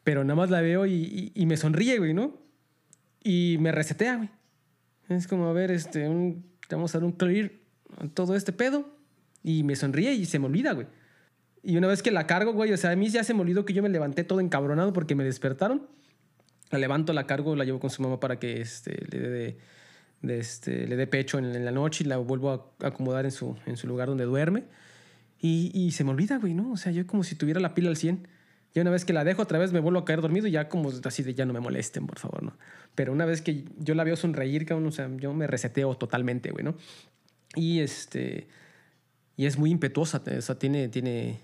Pero nada más la veo y, y, me sonríe, güey, ¿no? Y me resetea, güey. Es como, a ver, este, un, vamos a dar un clear todo este pedo. Y me sonríe y se me olvida, güey. Y una vez que la cargo, güey, o sea, a mí ya se me olvidó que yo me levanté todo encabronado porque me despertaron la levanto, la cargo, la llevo con su mamá para que este, le dé este, le dé pecho en, la noche y la vuelvo a acomodar en su, en su lugar donde duerme. Y, y, se me olvida, güey, ¿no? O sea, yo como si tuviera la pila al 100. Ya una vez que la dejo otra vez me vuelvo a caer dormido y ya como así de ya no me molesten, por favor, ¿no? Pero una vez que yo la veo sonreír, cabrón, o sea, yo me reseteo totalmente, güey, ¿no? Y este... Y es muy impetuosa, o sea, tiene, tiene,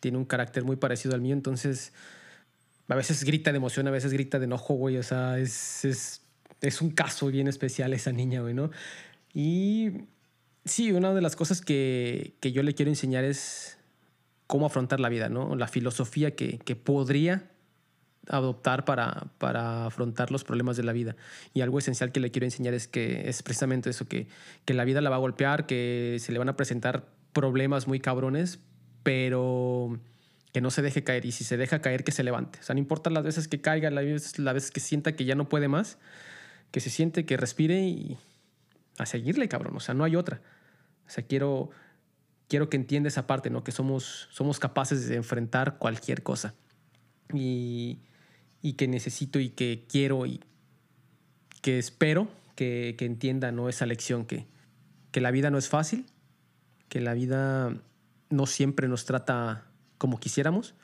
tiene un carácter muy parecido al mío, entonces a veces grita de emoción, a veces grita de enojo, güey. O sea, es, es, es un caso bien especial esa niña, güey, ¿no? Y sí, una de las cosas que, que, yo le quiero enseñar es cómo afrontar la vida, ¿no? La filosofía que, que podría adoptar para, para afrontar los problemas de la vida. Y algo esencial que le quiero enseñar es que es precisamente eso, que, que la vida la va a golpear, que se le van a presentar problemas muy cabrones, pero que no se deje caer y si se deja caer que se levante. O sea, no importa las veces que caiga, las veces, la vez que sienta que ya no puede más, que se siente, que respire y a seguirle, cabrón. O sea, no hay otra. O sea, quiero, quiero que entienda esa parte, ¿no? Que somos, somos capaces de enfrentar cualquier cosa. Y, y que necesito y que quiero y que espero que, que entienda, ¿no? Esa lección que, que la vida no es fácil, que la vida no siempre nos trata como quisiéramos,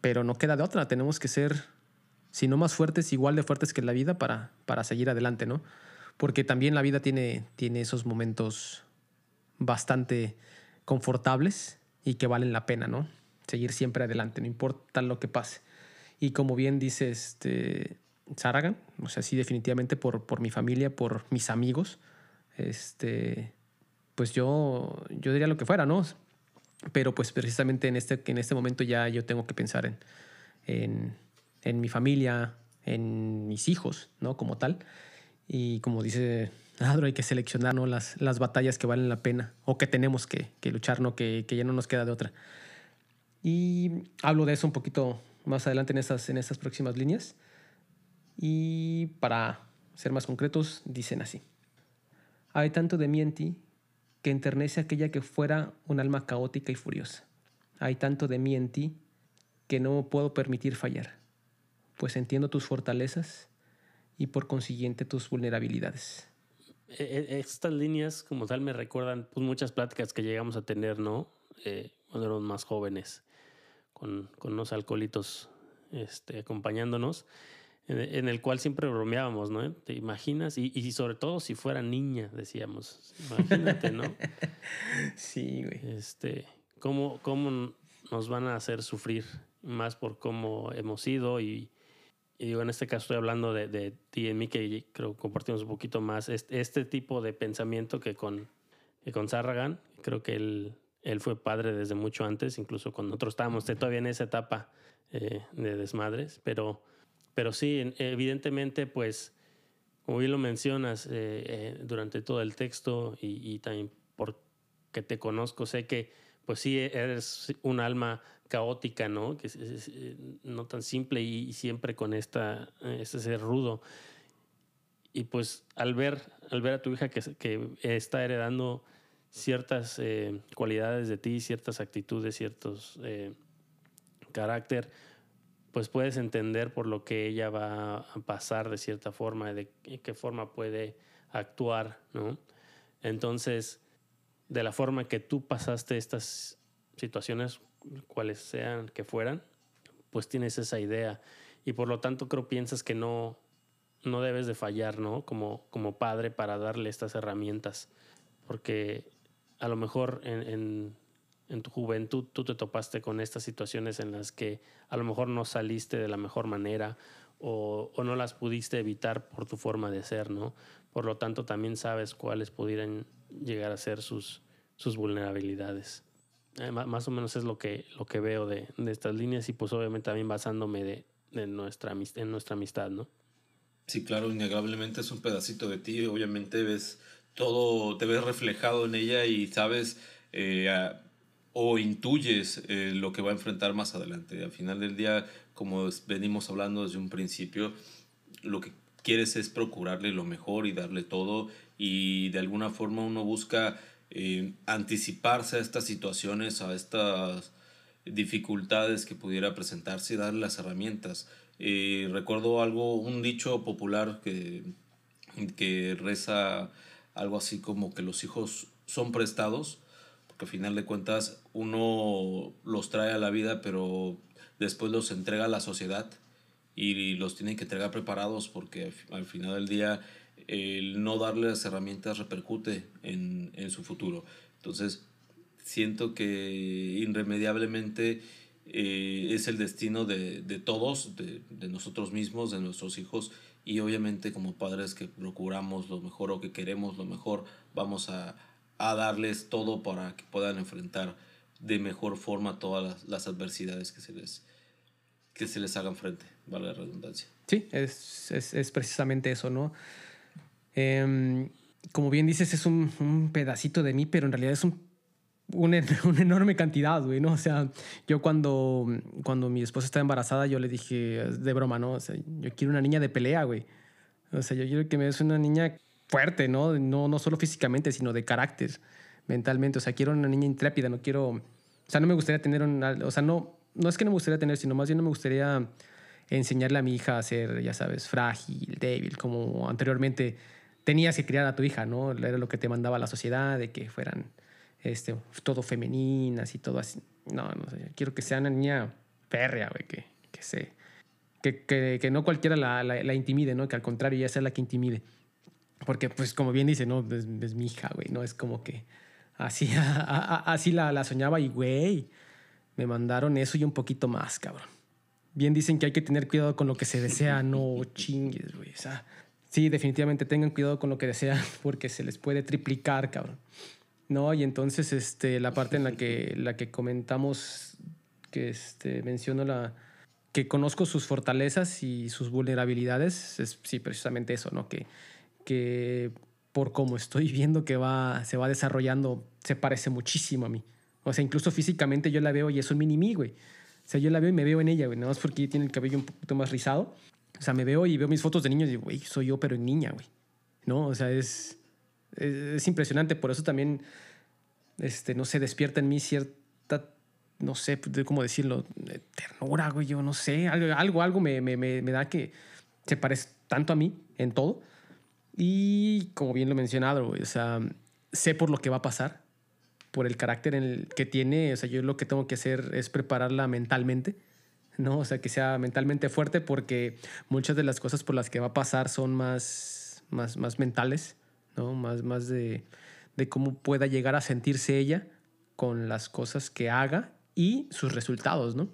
pero no queda de otra. Tenemos que ser, si no más fuertes, igual de fuertes que la vida para, para seguir adelante, ¿no? Porque también la vida tiene, tiene esos momentos bastante confortables y que valen la pena, ¿no? Seguir siempre adelante, no importa lo que pase. Y como bien dice este Saragan, o sea, sí, definitivamente por, por mi familia, por mis amigos, este, pues yo, yo diría lo que fuera, ¿no? Pero pues precisamente en este, en este momento ya yo tengo que pensar en, en, mi familia, en mis hijos, ¿no? Como tal. Y como dice Adro, hay que seleccionar ¿no? las, las batallas que valen la pena o que tenemos que, que luchar, ¿no? Que, que, ya no nos queda de otra. Y hablo de eso un poquito más adelante en estas, en estas próximas líneas. Y para ser más concretos, dicen así. Hay tanto de mí en ti que enternece aquella que fuera un alma caótica y furiosa. Hay tanto de mí en ti que no puedo permitir fallar, pues entiendo tus fortalezas y por consiguiente tus vulnerabilidades. E, e, estas líneas como tal me recuerdan pues, muchas pláticas que llegamos a tener, ¿no? Eh, cuando éramos más jóvenes, con, con unos alcoholitos este, acompañándonos, en, el cual siempre bromeábamos, ¿no? ¿Te imaginas? Y, y, sobre todo si fuera niña, decíamos, imagínate, ¿no? sí, güey. Este, ¿cómo, ¿Cómo nos van a hacer sufrir más por cómo hemos sido y, y digo, en este caso estoy hablando de, de ti y mí, que creo que compartimos un poquito más este, este tipo de pensamiento que con, que con Sarragan. Creo que él, él fue padre desde mucho antes, incluso cuando nosotros estábamos todavía en esa etapa eh, de desmadres, pero, pero sí, evidentemente, pues, como bien lo mencionas eh, eh, durante todo el texto y, y, también porque te conozco, sé que, pues sí, eres un alma caótica, ¿no? Que es, no tan simple y, siempre con esta, este ser rudo. Y pues al ver, al ver a tu hija que, que está heredando ciertas cualidades de ti, ciertas actitudes, ciertos carácter, pues puedes entender por lo que ella va a pasar de cierta forma, de qué forma puede actuar, ¿no? Entonces, de la forma que tú pasaste estas situaciones, cuales sean que fueran, pues tienes esa idea y por lo tanto creo piensas que no, no debes de fallar, ¿no? Como, como padre para darle estas herramientas, porque a lo mejor en en tu juventud tú te topaste con estas situaciones en las que a lo mejor no saliste de la mejor manera o, no las pudiste evitar por tu forma de ser, ¿no? Por lo tanto, también sabes cuáles pudieran llegar a ser sus, sus vulnerabilidades. Eh, más o menos es lo que, lo que veo de, estas líneas y pues obviamente también basándome de, de nuestra, en nuestra amistad, ¿no? Sí, claro, innegablemente es un pedacito de ti, obviamente ves todo, te ves reflejado en ella y sabes eh, o intuyes eh, lo que va a enfrentar más adelante. Al final del día, como venimos hablando desde un principio, lo que quieres es procurarle lo mejor y darle todo y de alguna forma uno busca eh, anticiparse a estas situaciones, a estas dificultades que pudiera presentarse y darle las herramientas. Recuerdo algo, un dicho popular que, que reza algo así como que los hijos son prestados que al final de cuentas uno los trae a la vida, pero después los entrega a la sociedad y los tiene que entregar preparados porque al final del día el no darle las herramientas repercute en, en su futuro. Entonces, siento que irremediablemente eh, es el destino de, de todos, de, de, nosotros mismos, de nuestros hijos, y obviamente como padres que procuramos lo mejor o que queremos lo mejor, vamos a, a darles todo para que puedan enfrentar de mejor forma todas las, adversidades que se les que se les hagan frente, vale la redundancia. Sí, es, es, es precisamente eso, ¿no? Em, como bien dices, es un, un, pedacito de mí, pero en realidad es un, una, enorme cantidad, güey, ¿no? O sea, yo cuando, cuando mi esposa estaba embarazada, yo le dije de broma, ¿no? O sea, yo quiero una niña de pelea, güey. O sea, yo quiero que me des una niña fuerte, ¿no? ¿no? No solo físicamente, sino de carácter, mentalmente. O sea, quiero una niña intrépida, no quiero... O sea, no me gustaría tener una... O sea, no, no es que no me gustaría tener, sino más bien no me gustaría enseñarle a mi hija a ser, ya sabes, frágil, débil, como anteriormente tenías que criar a tu hija, ¿no? Era lo que te mandaba la sociedad, de que fueran este, todo femeninas y todo así. No, no sé, quiero que sea una niña férrea, güey, que, que, se, que, que, que no cualquiera la, la, la, intimide, ¿no? Que al contrario, ella sea la que intimide. Porque, pues, como bien dice, ¿no? Es, mi hija, güey, ¿no? Es como que así, así la, la soñaba y, güey, me mandaron eso y un poquito más, cabrón. Bien dicen que hay que tener cuidado con lo que se desea, no chingues, güey. O sea, sí, definitivamente tengan cuidado con lo que desean porque se les puede triplicar, cabrón. No, y entonces este, la parte en la que, la que comentamos, que este, menciono la, que conozco sus fortalezas y sus vulnerabilidades, es sí, precisamente eso, ¿no? Que que por cómo estoy viendo que va, se va desarrollando, se parece muchísimo a mí. O sea, incluso físicamente yo la veo y es un mini mí, güey. O sea, yo la veo y me veo en ella, güey. Nada más porque tiene el cabello un poquito más rizado. O sea, me veo y veo mis fotos de niños y digo, güey, soy yo, pero en niña, güey. ¿No? O sea, es, es, impresionante. Por eso también, este, no sé, despierta en mí cierta, no sé cómo decirlo, ternura, güey. Yo no sé. Algo, algo, me, me, me da que se parece tanto a mí en todo y como bien lo he mencionado, o sea, sé por lo que va a pasar, por el carácter en el que tiene, o sea, yo lo que tengo que hacer es prepararla mentalmente, ¿no? O sea, que sea mentalmente fuerte porque muchas de las cosas por las que va a pasar son más, más, más mentales, ¿no? Más, más de, de cómo pueda llegar a sentirse ella con las cosas que haga y sus resultados, ¿no?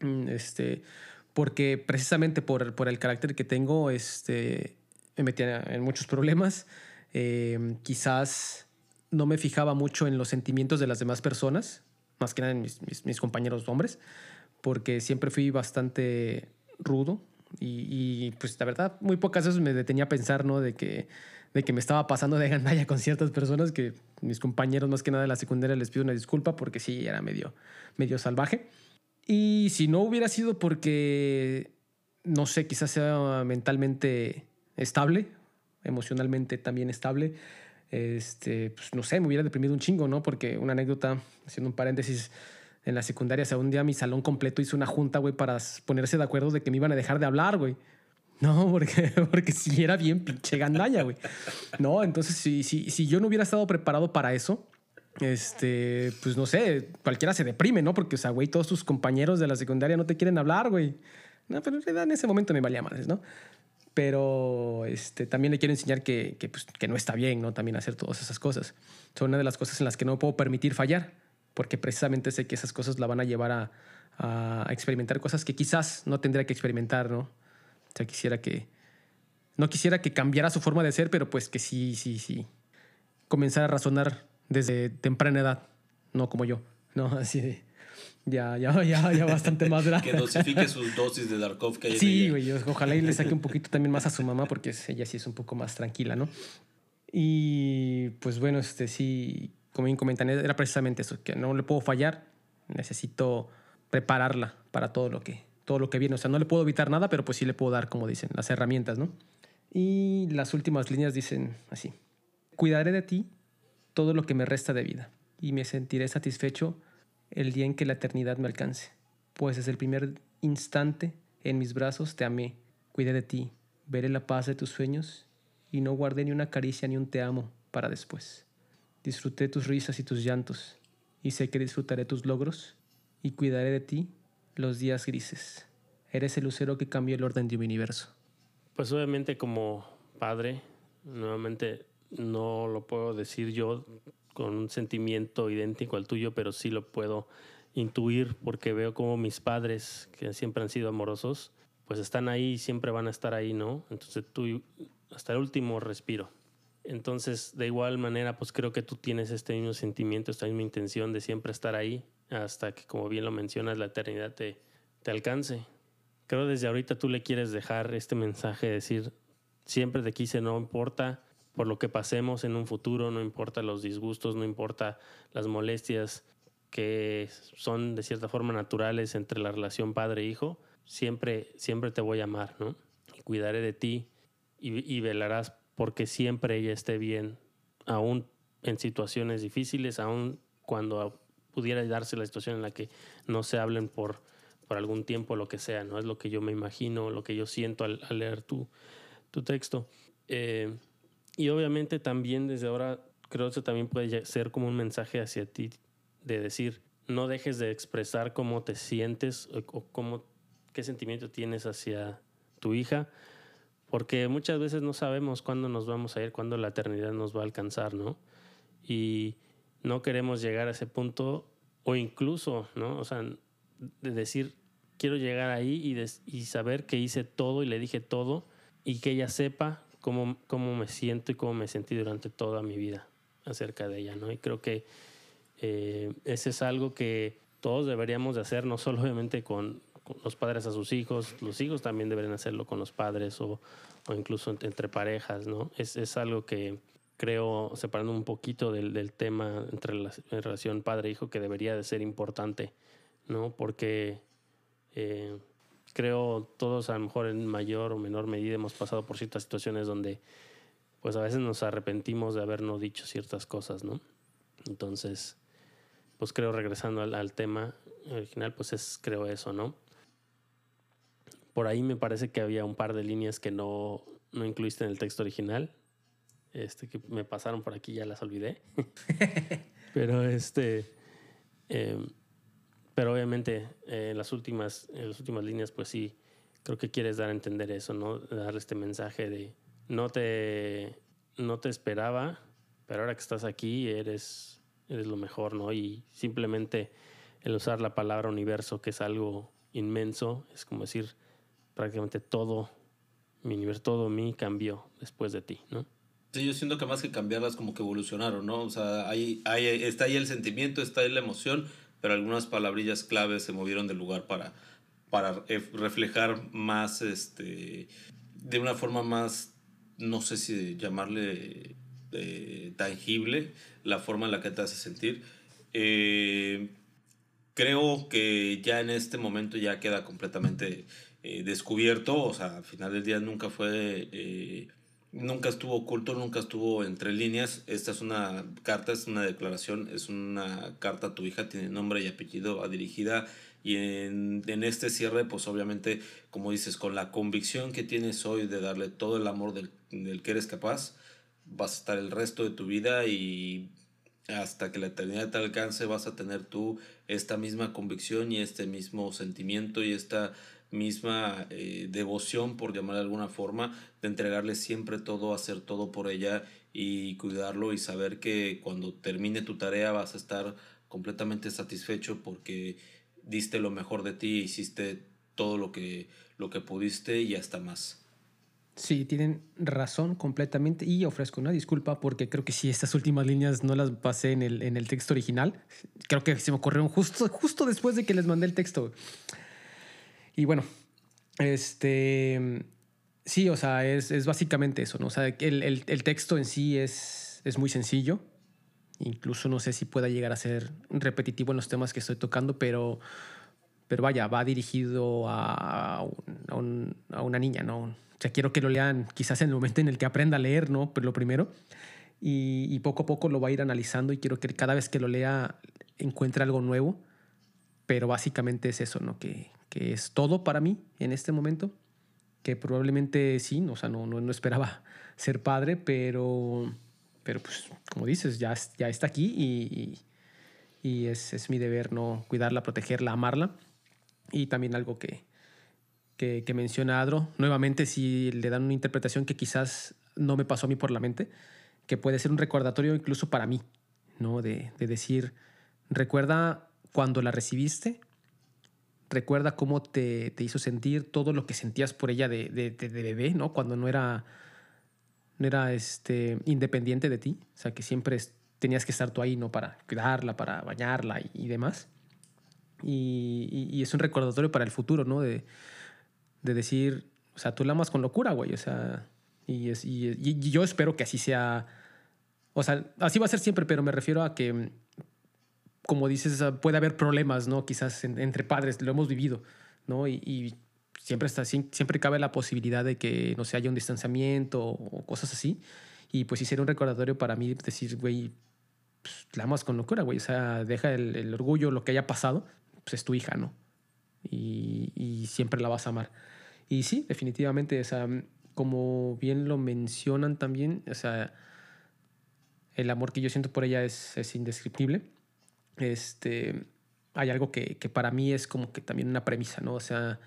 Mm, este, porque precisamente por, por el carácter que tengo, este, me metía en muchos problemas. Eh, quizás no me fijaba mucho en los sentimientos de las demás personas, más que nada en mis, mis, compañeros hombres, porque siempre fui bastante rudo y, y, pues la verdad muy pocas veces me detenía a pensar, ¿no? De que, de que me estaba pasando de gandalla con ciertas personas que mis compañeros más que nada de la secundaria les pido una disculpa porque sí, era medio, medio salvaje. Y si no hubiera sido porque, no sé, quizás sea mentalmente estable, emocionalmente también estable, este, pues no sé, me hubiera deprimido un chingo, ¿no? Porque una anécdota, haciendo un paréntesis, en la secundaria, o sea, un día mi salón completo hizo una junta, güey, para ponerse de acuerdo de que me iban a dejar de hablar, güey. No, porque, porque si era bien pinche gandalla, güey. No, entonces si, si, si yo no hubiera estado preparado para eso, este, pues no sé, cualquiera se deprime, ¿no? Porque, o sea, güey, todos tus compañeros de la secundaria no te quieren hablar, güey. No, pero en ese momento me valía madres, ¿no? Pero este, también le quiero enseñar que, que, pues, que no está bien, ¿no? También hacer todas esas cosas. Son una de las cosas en las que no puedo permitir fallar, porque precisamente sé que esas cosas la van a llevar a, a experimentar cosas que quizás no tendría que experimentar, ¿no? O sea, quisiera que... No quisiera que cambiara su forma de ser, pero pues que sí, sí, sí. Comenzar a razonar desde temprana edad, no como yo, ¿no? Así de ya, ya, ya, ya bastante más grande. que dosifique sus dosis de Darkov que Sí, güey, ojalá y le saque un poquito también más a su mamá porque ella sí es un poco más tranquila, ¿no? Y pues bueno, este sí, como bien comentan, era precisamente eso, que no le puedo fallar, necesito prepararla para todo lo que todo lo que viene, o sea, no le puedo evitar nada, pero pues sí le puedo dar, como dicen, las herramientas, ¿no? Y las últimas líneas dicen así: Cuidaré de ti todo lo que me resta de vida y me sentiré satisfecho el día en que la eternidad me alcance, pues desde el primer instante en mis brazos te amé, cuidé de ti, veré la paz de tus sueños y no guardé ni una caricia ni un te amo para después. Disfruté tus risas y tus llantos y sé que disfrutaré tus logros y cuidaré de ti los días grises. Eres el lucero que cambió el orden de mi universo. Pues obviamente como padre, nuevamente no lo puedo decir yo con un sentimiento idéntico al tuyo, pero sí lo puedo intuir porque veo como mis padres, que siempre han sido amorosos, pues están ahí y siempre van a estar ahí, ¿no? Entonces tú hasta el último respiro. Entonces, de igual manera, pues creo que tú tienes este mismo sentimiento, esta misma intención de siempre estar ahí hasta que, como bien lo mencionas, la eternidad te, te alcance. Creo desde ahorita tú le quieres dejar este mensaje, decir, siempre te quise, no importa por lo que pasemos en un futuro, no importa los disgustos, no importa las molestias que son de cierta forma naturales entre la relación padre-hijo, siempre, siempre te voy a amar, ¿no? Y cuidaré de ti y, y velarás porque siempre ella esté bien, aún en situaciones difíciles, aún cuando pudiera darse la situación en la que no se hablen por, por algún tiempo, lo que sea, ¿no? Es lo que yo me imagino, lo que yo siento al, leer tu, tu texto. Eh, y obviamente también desde ahora creo que también puede ser como un mensaje hacia ti de decir, no dejes de expresar cómo te sientes o, cómo, qué sentimiento tienes hacia tu hija, porque muchas veces no sabemos cuándo nos vamos a ir, cuándo la eternidad nos va a alcanzar, ¿no? Y no queremos llegar a ese punto o incluso, ¿no? O sea, de decir, quiero llegar ahí y, y saber que hice todo y le dije todo y que ella sepa cómo, cómo me siento y cómo me sentí durante toda mi vida acerca de ella, ¿no? Y creo que eh, ese es algo que todos deberíamos de hacer, no solo obviamente con, los padres a sus hijos, los hijos también deberían hacerlo con los padres o, o incluso entre, parejas, ¿no? Es, es, algo que creo, separando un poquito del, del tema entre la, relación padre-hijo, que debería de ser importante, ¿no? Porque eh, creo todos a lo mejor en mayor o menor medida hemos pasado por ciertas situaciones donde pues a veces nos arrepentimos de habernos dicho ciertas cosas, ¿no? Entonces, pues creo regresando al, tema original, pues es creo eso, ¿no? Por ahí me parece que había un par de líneas que no, no incluiste en el texto original. Este, que me pasaron por aquí, ya las olvidé. pero este, em, pero obviamente eh, en las últimas, en las últimas líneas, pues sí, creo que quieres dar a entender eso, ¿no? Dar este mensaje de no te, no te esperaba, pero ahora que estás aquí eres, eres lo mejor, ¿no? Y simplemente el usar la palabra universo, que es algo inmenso, es como decir prácticamente todo mi universo, todo mi cambió después de ti, ¿no? Sí, yo siento que más que cambiarlas como que evolucionaron, ¿no? O sea, ahí, ahí, está ahí el sentimiento, está ahí la emoción, pero algunas palabrillas claves se movieron del lugar para, para reflejar más, este, de una forma más, no sé si llamarle eh, tangible, la forma en la que te hace sentir. Eh, creo que ya en este momento ya queda completamente eh, descubierto, o sea, al final del día nunca fue nunca estuvo oculto, nunca estuvo entre líneas. Esta es una carta, es una declaración, es una carta a tu hija, tiene nombre y apellido, va dirigida. Y en, en este cierre, pues obviamente, como dices, con la convicción que tienes hoy de darle todo el amor del, del que eres capaz, vas a estar el resto de tu vida y hasta que la eternidad te alcance vas a tener tú esta misma convicción y este mismo sentimiento y esta misma eh, devoción, por llamar de alguna forma, de entregarle siempre todo, hacer todo por ella y cuidarlo y saber que cuando termine tu tarea vas a estar completamente satisfecho porque diste lo mejor de ti, hiciste todo lo que, lo que pudiste y hasta más. Sí, tienen razón completamente y ofrezco una disculpa porque creo que si estas últimas líneas no las pasé en el, en el texto original. Creo que se me ocurrieron justo, justo después de que les mandé el texto. Y bueno, este, sí, o sea, es, es básicamente eso, ¿no? O sea, el, el, texto en sí es, es muy sencillo. Incluso no sé si pueda llegar a ser repetitivo en los temas que estoy tocando, pero, pero vaya, va dirigido a, a, a una niña, ¿no? O sea, quiero que lo lean quizás en el momento en el que aprenda a leer, ¿no? Pero lo primero. Y poco a poco lo va a ir analizando y quiero que cada vez que lo lea encuentre algo nuevo. Pero básicamente es eso, ¿no? Que, que es todo para mí en este momento, que probablemente sí, o sea, no, no, no esperaba ser padre, pero, pero pues como dices, ya, ya está aquí y, y, es, es, mi deber no cuidarla, protegerla, amarla. Y también algo que, que, que menciona Adro, nuevamente si le dan una interpretación que quizás no me pasó a mí por la mente, que puede ser un recordatorio incluso para mí, ¿no? De, de decir, recuerda cuando la recibiste, recuerda cómo te, te, hizo sentir todo lo que sentías por ella de, de, de, bebé, ¿no? Cuando no era, no era este, independiente de ti, o sea, que siempre tenías que estar tú ahí, ¿no? Para cuidarla, para bañarla y, y demás. Y, y, y, es un recordatorio para el futuro, ¿no? De, de decir, o sea, tú la amas con locura, güey, o sea, y, es, y yo espero que así sea, o sea, así va a ser siempre, pero me refiero a que como dices, puede haber problemas, ¿no? Quizás entre padres, lo hemos vivido, ¿no? Y, y, siempre, está, siempre cabe la posibilidad de que, no se haya un distanciamiento o cosas así. Y pues sí un recordatorio para mí decir, güey, pues, la amas con locura, güey. O sea, deja el, el, orgullo, lo que haya pasado, pues es tu hija, ¿no? Y, y, siempre la vas a amar. Y sí, definitivamente, o sea, como bien lo mencionan también, o sea, el amor que yo siento por ella es, es indescriptible este, hay algo que, que, para mí es como que también una premisa, ¿no? O sea,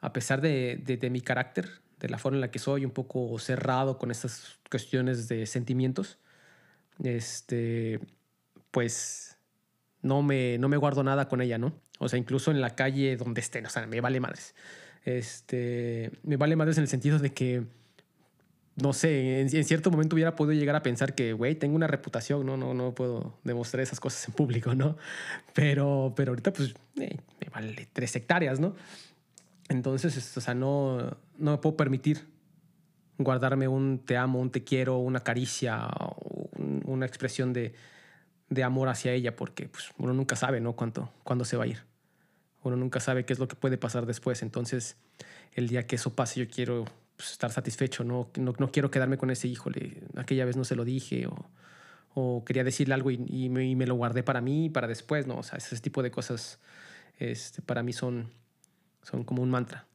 a pesar de, de, mi carácter, de la forma en la que soy, un poco cerrado con estas cuestiones de sentimientos, este, pues no me, no me guardo nada con ella, ¿no? O sea, incluso en la calle donde esté, o sea, me vale madres. Este, me vale madres en el sentido de que no sé, en, cierto momento hubiera podido llegar a pensar que, güey, tengo una reputación, no, no, no puedo demostrar esas cosas en público, ¿no? Pero, pero ahorita, pues, eh, me vale tres hectáreas, ¿no? Entonces, o sea, no, no me puedo permitir guardarme un te amo, un te quiero, una caricia, un, una expresión de, de, amor hacia ella, porque pues, uno nunca sabe, ¿no? Cuánto, cuándo se va a ir. Uno nunca sabe qué es lo que puede pasar después. Entonces, el día que eso pase, yo quiero pues, estar satisfecho, ¿no? ¿no? No quiero quedarme con ese, híjole, aquella vez no se lo dije o, o quería decirle algo y, y, me, y, me, lo guardé para mí para después, ¿no? O sea, ese tipo de cosas este, para mí son, son como un mantra.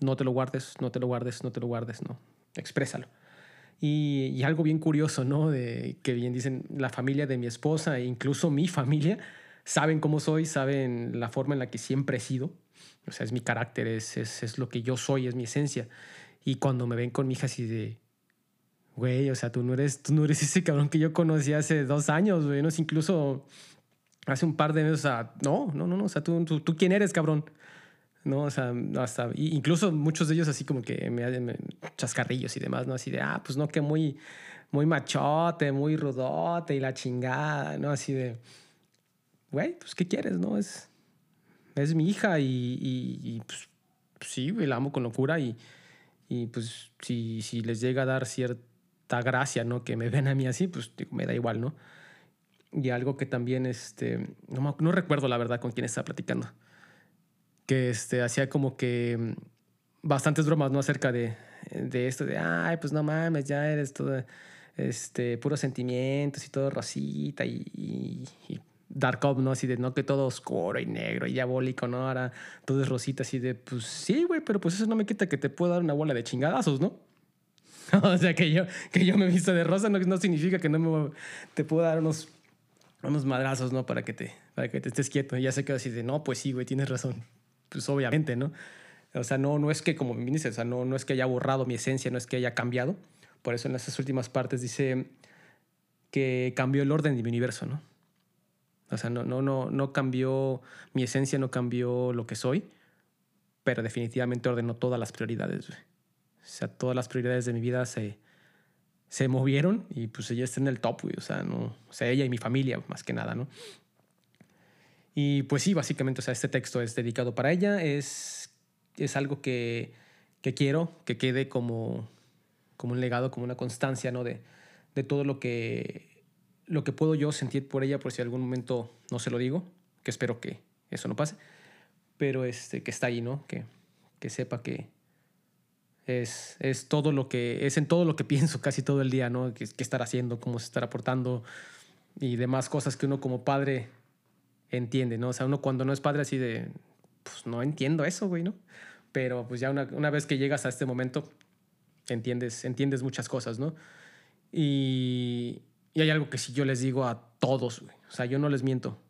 No te lo guardes, no te lo guardes, no te lo guardes, no. Exprésalo. Y, y, algo bien curioso, ¿no? De que bien dicen la familia de mi esposa e incluso mi familia saben cómo soy, saben la forma en la que siempre he sido. O sea, es mi carácter, es, es, es lo que yo soy, es mi esencia. Y cuando me ven con mi hija así de, güey, o sea, tú no eres, tú no eres ese cabrón que yo conocí hace dos años, güey, no es incluso hace un par de meses, o sea, no, no, no, no, o sea, tú, tú, tú quién eres, cabrón. ¿no? O sea, hasta, incluso muchos de ellos así como que me hacen chascarrillos y demás, ¿no? Así de, ah, pues no, que muy, muy machote, muy rudote y la chingada, ¿no? Así de, güey, pues, ¿qué quieres, no? Es, es mi hija y, y, pues, sí, la amo con locura y, y pues, si, si les llega a dar cierta gracia, ¿no? Que me ven a mí así, pues me da igual, ¿no? Y algo que también, este, no, recuerdo la verdad con quién estaba platicando que este, hacía como que mm, bastantes bromas, ¿no? Acerca de, de esto, de, ay, pues no mames, ya eres todo, este, puros sentimientos y todo rosita y, y, dark up, ¿no? Así de, no, que todo oscuro y negro y diabólico, ¿no? Ahora todo es rosita, así de, pues sí, güey, pero pues eso no me quita que te pueda dar una bola de chingadazos, ¿no? o sea, que yo, que yo me he visto de rosa no, no significa que no me, te pueda dar unos, unos madrazos, ¿no? Para que te, para que te estés quieto. Y ya se queda así de, no, pues sí, güey, tienes razón pues obviamente, ¿no? O sea, no, no es que, como me dice, o sea, no, no es que haya borrado mi esencia, no es que haya cambiado. Por eso en esas últimas partes dice que cambió el orden de mi universo, ¿no? O sea, no, no, no, no cambió mi esencia, no cambió lo que soy, pero definitivamente ordenó todas las prioridades. O sea, todas las prioridades de mi vida se, se movieron y pues ella está en el top, güey. O sea, no, o sea, ella y mi familia, más que nada, ¿no? Y pues sí, básicamente, o sea, este texto es dedicado para ella, es, es algo que, que quiero que quede como, como un legado, como una constancia, ¿no? De, de todo lo que, lo que puedo yo sentir por ella, por si algún momento no se lo digo, que espero que eso no pase, pero este, que está ahí, ¿no? Que, que sepa que es, es todo lo que, es en todo lo que pienso casi todo el día, ¿no? ¿Qué, estar haciendo, cómo se estar aportando y demás cosas que uno como padre entiende, ¿no? O sea, uno cuando no es padre así de, pues no entiendo eso, güey, ¿no? Pero pues ya una, una vez que llegas a este momento, entiendes, entiendes muchas cosas, ¿no? Y, y hay algo que si yo les digo a todos, o sea, yo no les miento.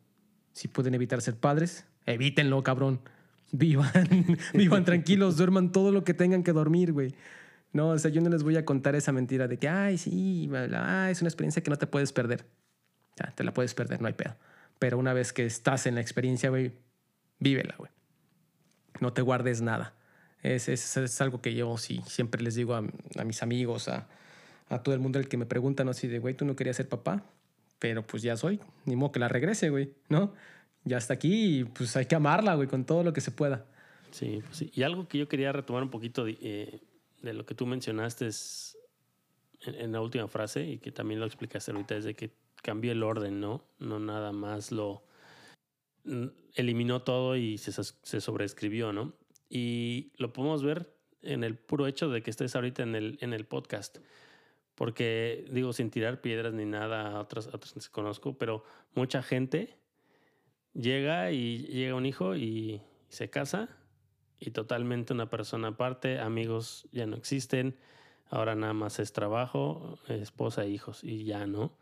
Si pueden evitar ser padres, evítenlo, cabrón. Vivan, vivan tranquilos, duerman todo lo que tengan que dormir, güey. No, o sea, yo no les voy a contar esa mentira de que, ay, sí, bla, es una experiencia que no te puedes perder. Ya, te la puedes perder, no hay pedo. Pero una vez que estás en la experiencia, güey, vívela, güey. No te guardes nada. Es, es, es, algo que yo siempre les digo a, a mis amigos, a, a, todo el mundo el que me preguntan así de, güey, tú no querías ser papá, pero pues ya soy. Ni modo que la regrese, güey, ¿no? Ya está aquí y pues hay que amarla, güey, con todo lo que se pueda. Sí, pues sí. Y algo que yo quería retomar un poquito de, eh, lo que tú mencionaste es en, en, la última frase y que también lo explicaste ahorita, es de que cambió el orden, ¿no? No nada más lo eliminó todo y se, se sobreescribió, ¿no? Y lo podemos ver en el puro hecho de que estés ahorita en el, en el podcast. Porque, digo, sin tirar piedras ni nada a otros, a otros que conozco, pero mucha gente llega y llega un hijo y se casa y totalmente una persona aparte, amigos ya no existen, ahora nada más es trabajo, esposa e hijos y ya no.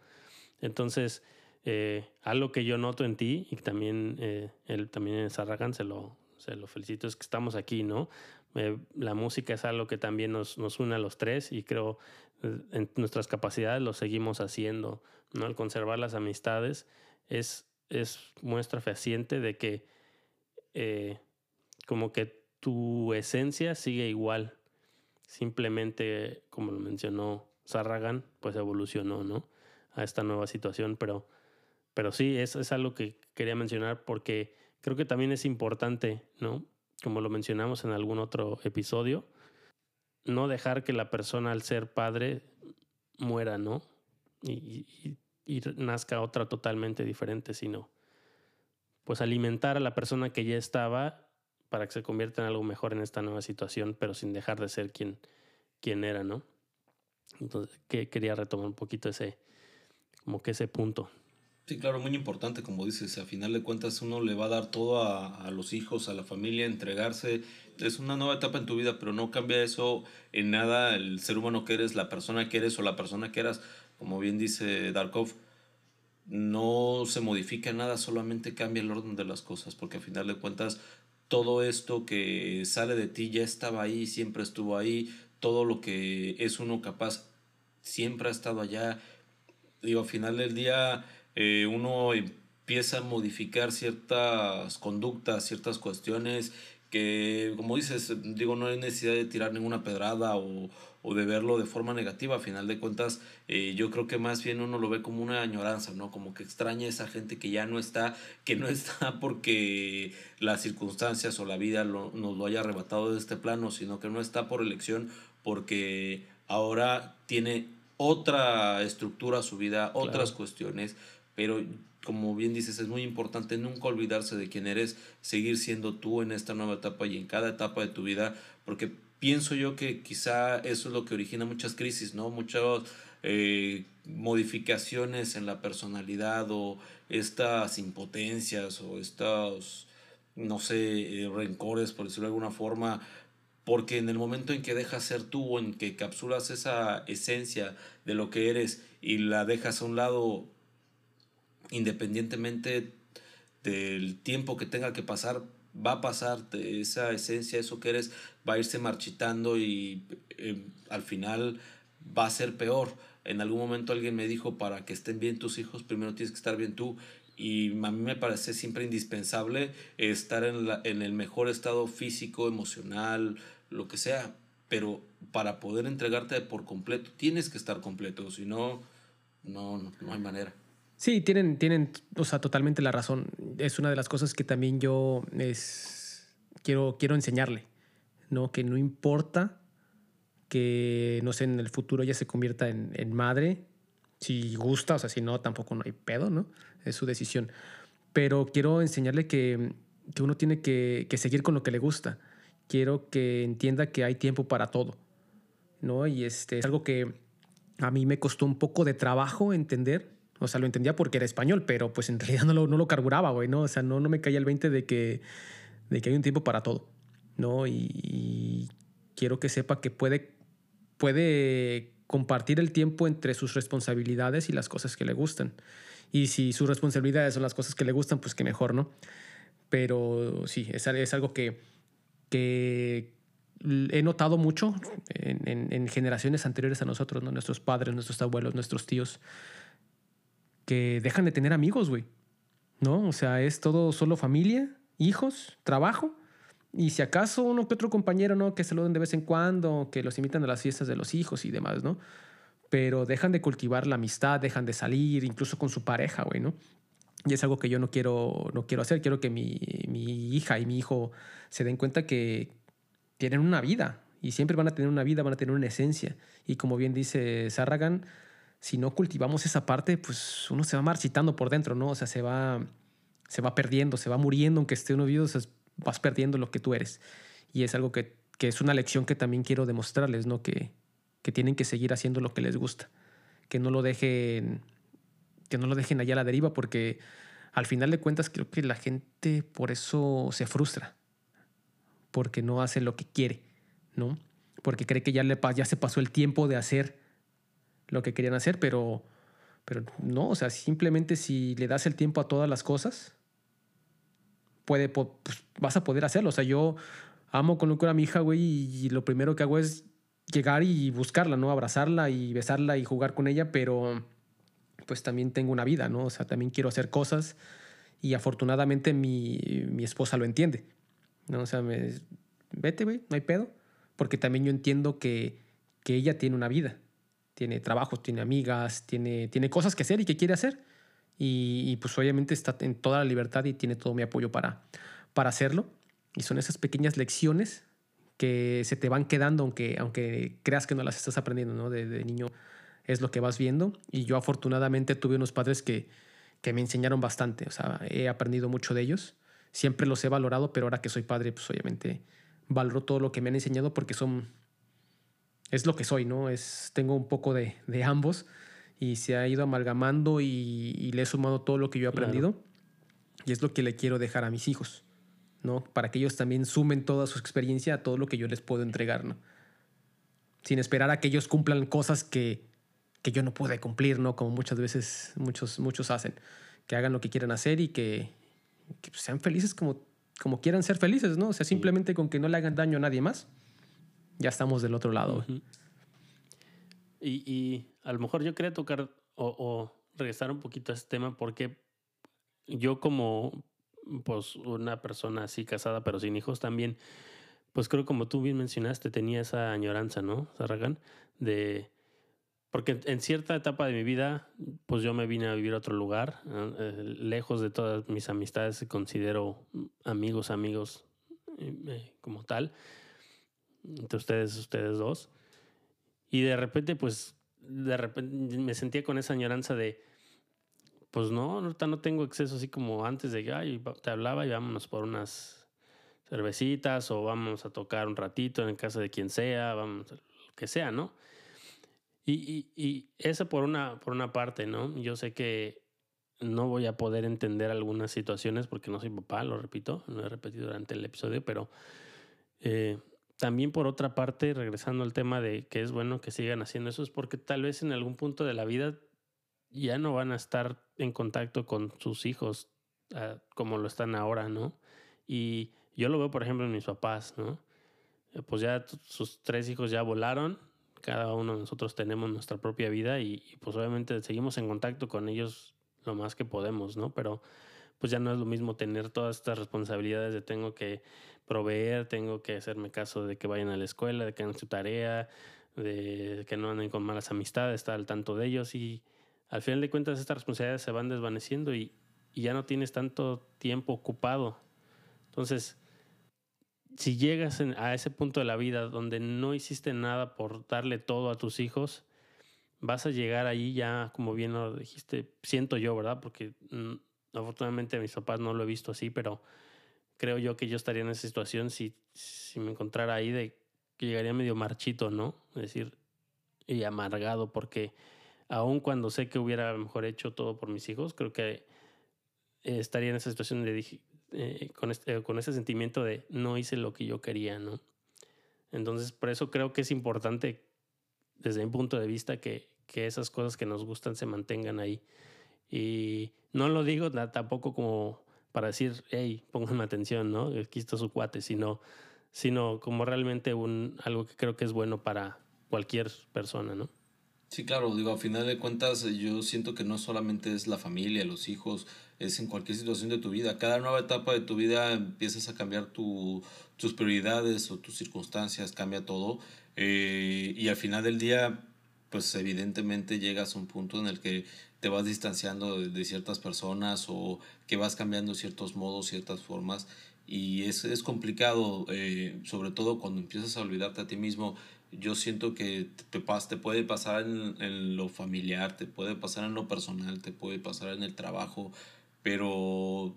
Entonces, eh, algo que yo noto en ti y también, eh, él, también en Sarragan se lo, se lo felicito es que estamos aquí, ¿no? Eh, la música es algo que también nos, nos une a los tres y creo en nuestras capacidades lo seguimos haciendo, ¿no? Al conservar las amistades es, es muestra fehaciente de que eh, como que tu esencia sigue igual. Simplemente, como lo mencionó Sarragan, pues evolucionó, ¿no? a esta nueva situación, pero, pero sí, es, es algo que quería mencionar porque creo que también es importante, ¿no? Como lo mencionamos en algún otro episodio, no dejar que la persona al ser padre muera, ¿no? Y, y, y, nazca otra totalmente diferente, sino pues alimentar a la persona que ya estaba para que se convierta en algo mejor en esta nueva situación, pero sin dejar de ser quien, quien era, ¿no? Entonces, que quería retomar un poquito ese, como que ese punto. Sí, claro, muy importante, como dices, a final de cuentas uno le va a dar todo a, a, los hijos, a la familia, entregarse. Es una nueva etapa en tu vida, pero no cambia eso en nada el ser humano que eres, la persona que eres o la persona que eras, como bien dice Darkov, no se modifica nada, solamente cambia el orden de las cosas, porque a final de cuentas todo esto que sale de ti ya estaba ahí, siempre estuvo ahí, todo lo que es uno capaz siempre ha estado allá. Digo, al final del día eh, uno empieza a modificar ciertas conductas, ciertas cuestiones que, como dices, digo, no hay necesidad de tirar ninguna pedrada o, o de verlo de forma negativa. A final de cuentas, eh, yo creo que más bien uno lo ve como una añoranza, ¿no? Como que extraña a esa gente que ya no está, que no está porque las circunstancias o la vida nos lo haya arrebatado de este plano, sino que no está por elección porque ahora tiene otra estructura su vida, otras cuestiones, pero como bien dices, es muy importante nunca olvidarse de quién eres, seguir siendo tú en esta nueva etapa y en cada etapa de tu vida, porque pienso yo que quizá eso es lo que origina muchas crisis, ¿no? Muchas eh, modificaciones en la personalidad o estas impotencias o estos, no sé, eh, rencores, por decirlo de alguna forma, porque en el momento en que dejas ser tú o en que capsulas esa esencia de lo que eres y la dejas a un lado independientemente del tiempo que tenga que pasar, va a pasar esa esencia, eso que eres, va a irse marchitando y eh, al final va a ser peor. En algún momento alguien me dijo, para que estén bien tus hijos, primero tienes que estar bien tú. Y a mí me parece siempre indispensable estar en el mejor estado físico, emocional, lo que sea. Pero para poder entregarte por completo, tienes que estar completo, si no, no, no hay manera. Sí, tienen, tienen, o sea, totalmente la razón. Es una de las cosas que también yo es, quiero, quiero enseñarle, ¿no? Que no importa que, no sé, en el futuro ella se convierta en, en madre, si gusta, o sea, si no, tampoco no hay pedo, ¿no? Es su decisión. Pero quiero enseñarle que, que uno tiene que, que, seguir con lo que le gusta. Quiero que entienda que hay tiempo para todo, ¿no? Y este es algo que a mí me costó un poco de trabajo entender o sea, lo entendía porque era español, pero pues en realidad no lo, no lo carburaba, güey, ¿no? O sea, no, no me caía el 20 de que, de que hay un tiempo para todo, ¿no? Y, quiero que sepa que puede, puede compartir el tiempo entre sus responsabilidades y las cosas que le gustan. Y si sus responsabilidades son las cosas que le gustan, pues que mejor, ¿no? Pero sí, es, es algo que, que he notado mucho en, en, en, generaciones anteriores a nosotros, ¿no? Nuestros padres, nuestros abuelos, nuestros tíos que dejan de tener amigos, güey. ¿No? O sea, es todo solo familia, hijos, trabajo. Y si acaso uno que otro compañero, ¿no? Que se lo den de vez en cuando, que los invitan a las fiestas de los hijos y demás, ¿no? Pero dejan de cultivar la amistad, dejan de salir, incluso con su pareja, güey, ¿no? Y es algo que yo no quiero, no quiero hacer. Quiero que mi, mi hija y mi hijo se den cuenta que tienen una vida y siempre van a tener una vida, van a tener una esencia. Y como bien dice Sarragan, si no cultivamos esa parte, pues uno se va marchitando por dentro, ¿no? O sea, se va, se va perdiendo, se va muriendo, aunque esté uno vivo, o sea, vas perdiendo lo que tú eres. Y es algo que, que, es una lección que también quiero demostrarles, ¿no? Que, que tienen que seguir haciendo lo que les gusta, que no lo dejen, que no lo dejen allá a la deriva, porque al final de cuentas creo que la gente por eso se frustra, porque no hace lo que quiere, ¿no? Porque cree que ya, le, ya se pasó el tiempo de hacer lo que querían hacer, pero, pero no, o sea, simplemente si le das el tiempo a todas las cosas, puede, pues, vas a poder hacerlo. O sea, yo amo con locura a mi hija, güey, y lo primero que hago es llegar y buscarla, ¿no? Abrazarla y besarla y jugar con ella, pero pues también tengo una vida, ¿no? O sea, también quiero hacer cosas y afortunadamente mi, mi esposa lo entiende, ¿no? O sea, me, vete, güey, no hay pedo, porque también yo entiendo que, que ella tiene una vida tiene trabajo, tiene amigas, tiene, tiene cosas que hacer y que quiere hacer. Y, pues obviamente está en toda la libertad y tiene todo mi apoyo para, para hacerlo. Y son esas pequeñas lecciones que se te van quedando, aunque, aunque creas que no las estás aprendiendo, ¿no? De, de niño es lo que vas viendo. Y yo afortunadamente tuve unos padres que, que me enseñaron bastante. O sea, he aprendido mucho de ellos. Siempre los he valorado, pero ahora que soy padre, pues obviamente valoro todo lo que me han enseñado porque son es lo que soy, ¿no? Es, tengo un poco de, de ambos y se ha ido amalgamando y, le he sumado todo lo que yo he aprendido. Y es lo que le quiero dejar a mis hijos, ¿no? Para que ellos también sumen toda su experiencia a todo lo que yo les puedo entregar, ¿no? Sin esperar a que ellos cumplan cosas que, que yo no pude cumplir, ¿no? Como muchas veces muchos, muchos hacen. Que hagan lo que quieran hacer y que, sean felices como, como quieran ser felices, ¿no? O sea, simplemente con que no le hagan daño a nadie más, ya estamos del otro lado. y, y, a lo mejor yo quería tocar o, regresar un poquito a este tema porque yo como pues una persona así casada pero sin hijos también, pues creo como tú bien mencionaste, tenía esa añoranza, ¿no, Sarragan? De porque en cierta etapa de mi vida, pues yo me vine a vivir a otro lugar, eh, lejos de todas mis amistades, considero amigos, amigos eh, como tal, entre ustedes, ustedes dos. Y de repente, pues, de repente me sentía con esa añoranza de, pues no, ahorita no tengo exceso así como antes de que, ay, te hablaba y vámonos por unas cervecitas o vamos a tocar un ratito en casa de quien sea, vamos, lo que sea, ¿no? Y, y, eso por una, por una parte, ¿no? Yo sé que no voy a poder entender algunas situaciones porque no soy papá, lo repito, lo he repetido durante el episodio, pero eh, también por otra parte, regresando al tema de que es bueno que sigan haciendo eso, es porque tal vez en algún punto de la vida ya no van a estar en contacto con sus hijos ah, como lo están ahora, ¿no? Y yo lo veo, por ejemplo, en mis papás, ¿no? Eh, pues ya sus tres hijos ya volaron cada uno de nosotros tenemos nuestra propia vida y, pues obviamente seguimos en contacto con ellos lo más que podemos, ¿no? Pero pues ya no es lo mismo tener todas estas responsabilidades de tengo que proveer, tengo que hacerme caso de que vayan a la escuela, de que hagan su tarea, de que no anden con malas amistades, estar al tanto de ellos y al final de cuentas estas responsabilidades se van desvaneciendo y, ya no tienes tanto tiempo ocupado. Entonces, si llegas a ese punto de la vida donde no hiciste nada por darle todo a tus hijos, vas a llegar ahí ya, como bien lo dijiste, siento yo, ¿verdad? Porque afortunadamente mis papás no lo he visto así, pero creo yo que yo estaría en esa situación si, si me encontrara ahí de que llegaría medio marchito, ¿no? Es decir, y amargado, porque aun cuando sé que hubiera mejor hecho todo por mis hijos, creo que estaría en esa situación de eh, con, este, con ese sentimiento de no hice lo que yo quería, ¿no? Entonces, por eso creo que es importante, desde mi punto de vista, que, que esas cosas que nos gustan se mantengan ahí. Y no lo digo tampoco como para decir, hey, pónganme atención, ¿no? Aquí está su cuate, sino, sino como realmente un, algo que creo que es bueno para cualquier persona, ¿no? Sí, claro, digo, a final de cuentas yo siento que no solamente es la familia, los hijos, es en cualquier situación de tu vida. Cada nueva etapa de tu vida empiezas a cambiar tu, tus prioridades o tus circunstancias, cambia todo. Eh, y al final del día, pues evidentemente llegas a un punto en el que te vas distanciando de, ciertas personas o que vas cambiando ciertos modos, ciertas formas. Y es, es complicado, eh, sobre todo cuando empiezas a olvidarte a ti mismo yo siento que te, te puede pasar en, en, lo familiar, te puede pasar en lo personal, te puede pasar en el trabajo, pero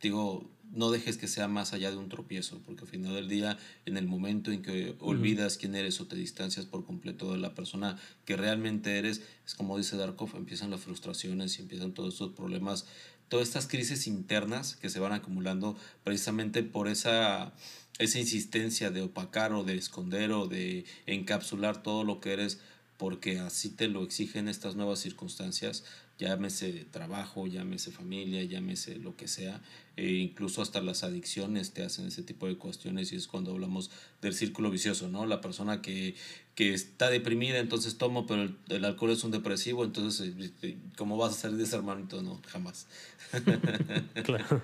digo, no dejes que sea más allá de un tropiezo, porque al final del día, en el momento en que olvidas quién eres o te distancias por completo de la persona que realmente eres, es como dice Darkov, empiezan las frustraciones y empiezan todos estos problemas, todas estas crisis internas que se van acumulando precisamente por esa esa insistencia de opacar o de esconder o de encapsular todo lo que eres porque así te lo exigen estas nuevas circunstancias, llámese trabajo, llámese familia, llámese lo que sea, e incluso hasta las adicciones te hacen ese tipo de cuestiones y es cuando hablamos del círculo vicioso, ¿no? La persona que, que está deprimida, entonces tomo, pero el, alcohol es un depresivo, entonces, eh, eh, ¿cómo vas a salir de ese hermanito? No, jamás. claro.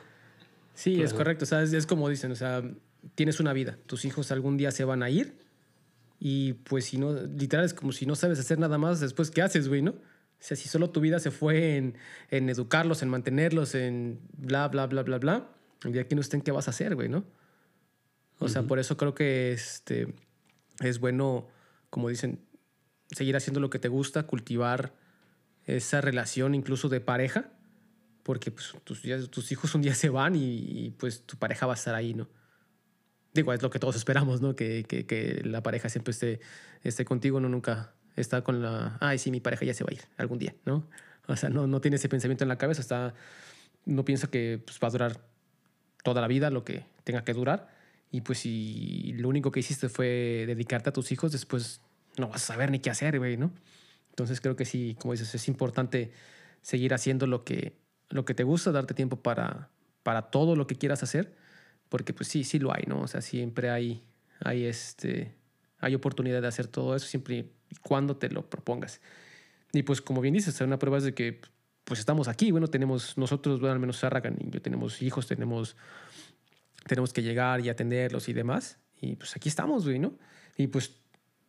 Sí, es correcto, o sea, es como dicen, o sea, tienes una vida, tus hijos algún día se van a ir y pues si no, literal es como si no sabes hacer nada más, después ¿qué haces, güey, no? O sea, si solo tu vida se fue en, en educarlos, en mantenerlos, en bla, bla, bla, bla, bla, el día que no estén, ¿qué vas a hacer, güey, no? O sea, por eso creo que este, es bueno, como dicen, seguir haciendo lo que te gusta, cultivar esa relación incluso de pareja, porque pues, tus, tus hijos un día se van y, y, pues tu pareja va a estar ahí, ¿no? Digo, es lo que todos esperamos, ¿no? Que, que, que la pareja siempre esté, esté contigo, no nunca está con la, ay, sí, mi pareja ya se va a ir algún día, ¿no? O sea, no, no tiene ese pensamiento en la cabeza, está, no piensa que pues, va a durar toda la vida lo que tenga que durar. Y pues si lo único que hiciste fue dedicarte a tus hijos, después no vas a saber ni qué hacer, güey, ¿no? Entonces creo que sí, como dices, es importante seguir haciendo lo que, lo que te gusta, darte tiempo para, para todo lo que quieras hacer, porque pues sí, sí lo hay, ¿no? O sea, siempre hay, hay, este, hay oportunidad de hacer todo eso siempre cuando te lo propongas. Y pues como bien dices, una prueba es de que pues estamos aquí, bueno, tenemos nosotros, bueno, al menos Sarragan y yo tenemos hijos, tenemos, tenemos que llegar y atenderlos y demás, y pues aquí estamos, güey, ¿no? Y pues,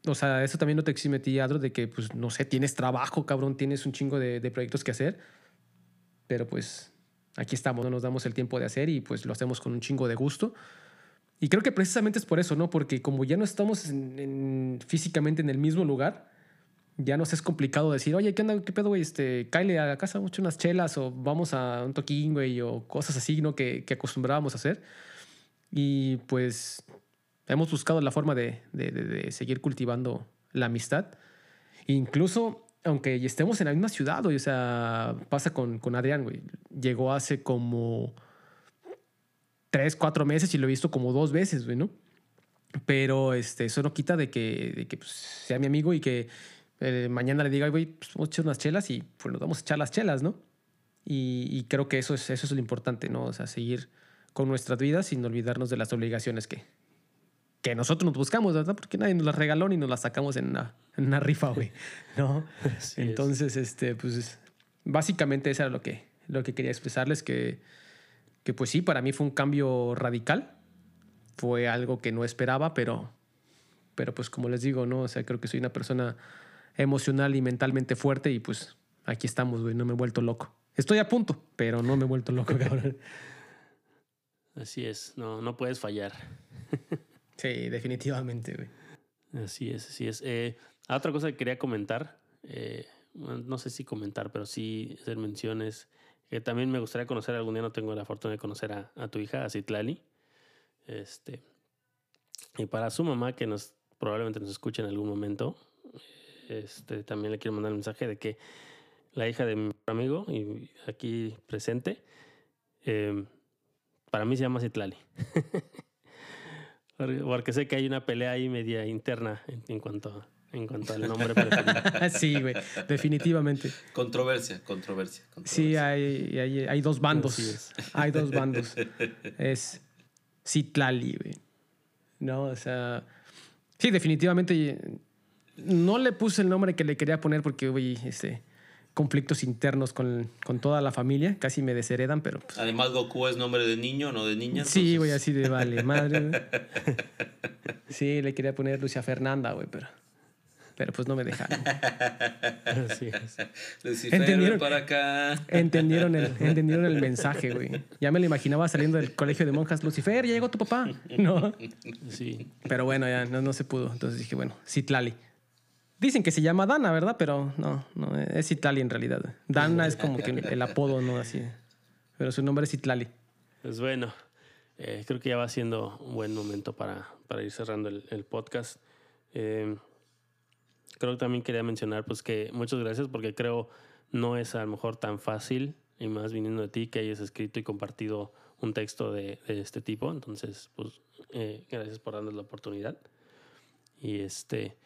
o sea, eso también no te exime a ti, Adro, de que, pues, no sé, tienes trabajo, cabrón, tienes un chingo de, de proyectos que hacer, pero pues aquí estamos, no nos damos el tiempo de hacer y pues lo hacemos con un chingo de gusto. Y creo que precisamente es por eso, ¿no? Porque como ya no estamos en, físicamente en el mismo lugar, ya nos es complicado decir, oye, ¿qué onda? ¿Qué pedo, güey? Este, cáile a casa, mucho unas chelas o vamos a un toquín, güey, o cosas así, ¿no? Que, que acostumbrábamos a hacer. Y pues hemos buscado la forma de, de, de, seguir cultivando la amistad. Incluso, aunque estemos en la misma ciudad, o sea, pasa con, con Adrián, güey. Llegó hace como tres, cuatro meses y lo he visto como dos veces, güey, ¿no? Pero este, eso no quita de que, de que pues, sea mi amigo y que eh, mañana le diga, güey, pues vamos a echar unas chelas y pues nos vamos a echar las chelas, ¿no? Y, y, creo que eso es, eso es lo importante, ¿no? O sea, seguir con nuestras vidas sin olvidarnos de las obligaciones que, que nosotros nos buscamos, ¿verdad? Porque nadie nos las regaló ni nos las sacamos en una, en una rifa, güey, ¿no? Entonces, este, pues básicamente eso era lo que, lo que quería expresarles, que, que pues sí, para mí fue un cambio radical, fue algo que no esperaba, pero, pero pues como les digo, ¿no? O sea, creo que soy una persona emocional y mentalmente fuerte y pues aquí estamos, güey, no me he vuelto loco. Estoy a punto, pero no me he vuelto loco, cabrón. Así es, no, no puedes fallar. sí, definitivamente, güey. Así es, así es. Eh, otra cosa que quería comentar, eh, no sé si comentar, pero sí hacer menciones, que también me gustaría conocer, algún día no tengo la fortuna de conocer a, a tu hija, a Citlali. Este, y para su mamá, que nos probablemente nos escuche en algún momento, este, también le quiero mandar un mensaje de que la hija de mi amigo, y aquí presente, eh, para mí se llama Citlali. Porque sé que hay una pelea ahí media interna en, en cuanto, en cuanto al nombre sí, güey, definitivamente. Controversia, controversia, controversia. Sí, hay, hay, hay, dos bandos. Hay dos bandos. es Citlali, güey. No, o sea, sí, definitivamente no le puse el nombre que le quería poner porque, güey, este, conflictos internos con, con, toda la familia, casi me desheredan, pero... Pues, Además, Goku es nombre de niño, no de niña. Sí, güey, así de vale, madre. Sí, le quería poner Lucia Fernanda, güey, pero... Pero pues no me dejaron. Sí, ¿Entendieron, para acá. Entendieron el, entendieron el mensaje, güey. Ya me lo imaginaba saliendo del colegio de monjas. Lucifer, ya llegó tu papá. No. Sí. Pero bueno, ya no, no se pudo. Entonces dije, bueno, Citlali. Dicen que se llama Dana, ¿verdad? Pero no, no es Italia en realidad. Dana es como que el apodo, ¿no? Así. Pero su nombre es Itlali. Pues bueno, eh, creo que ya va siendo un buen momento para, para ir cerrando el, el podcast. Eh, creo que también quería mencionar pues que muchas gracias porque creo no es a lo mejor tan fácil y más viniendo de ti que hayas escrito y compartido un texto de, este tipo. Entonces, pues eh, gracias por darnos la oportunidad. Y este...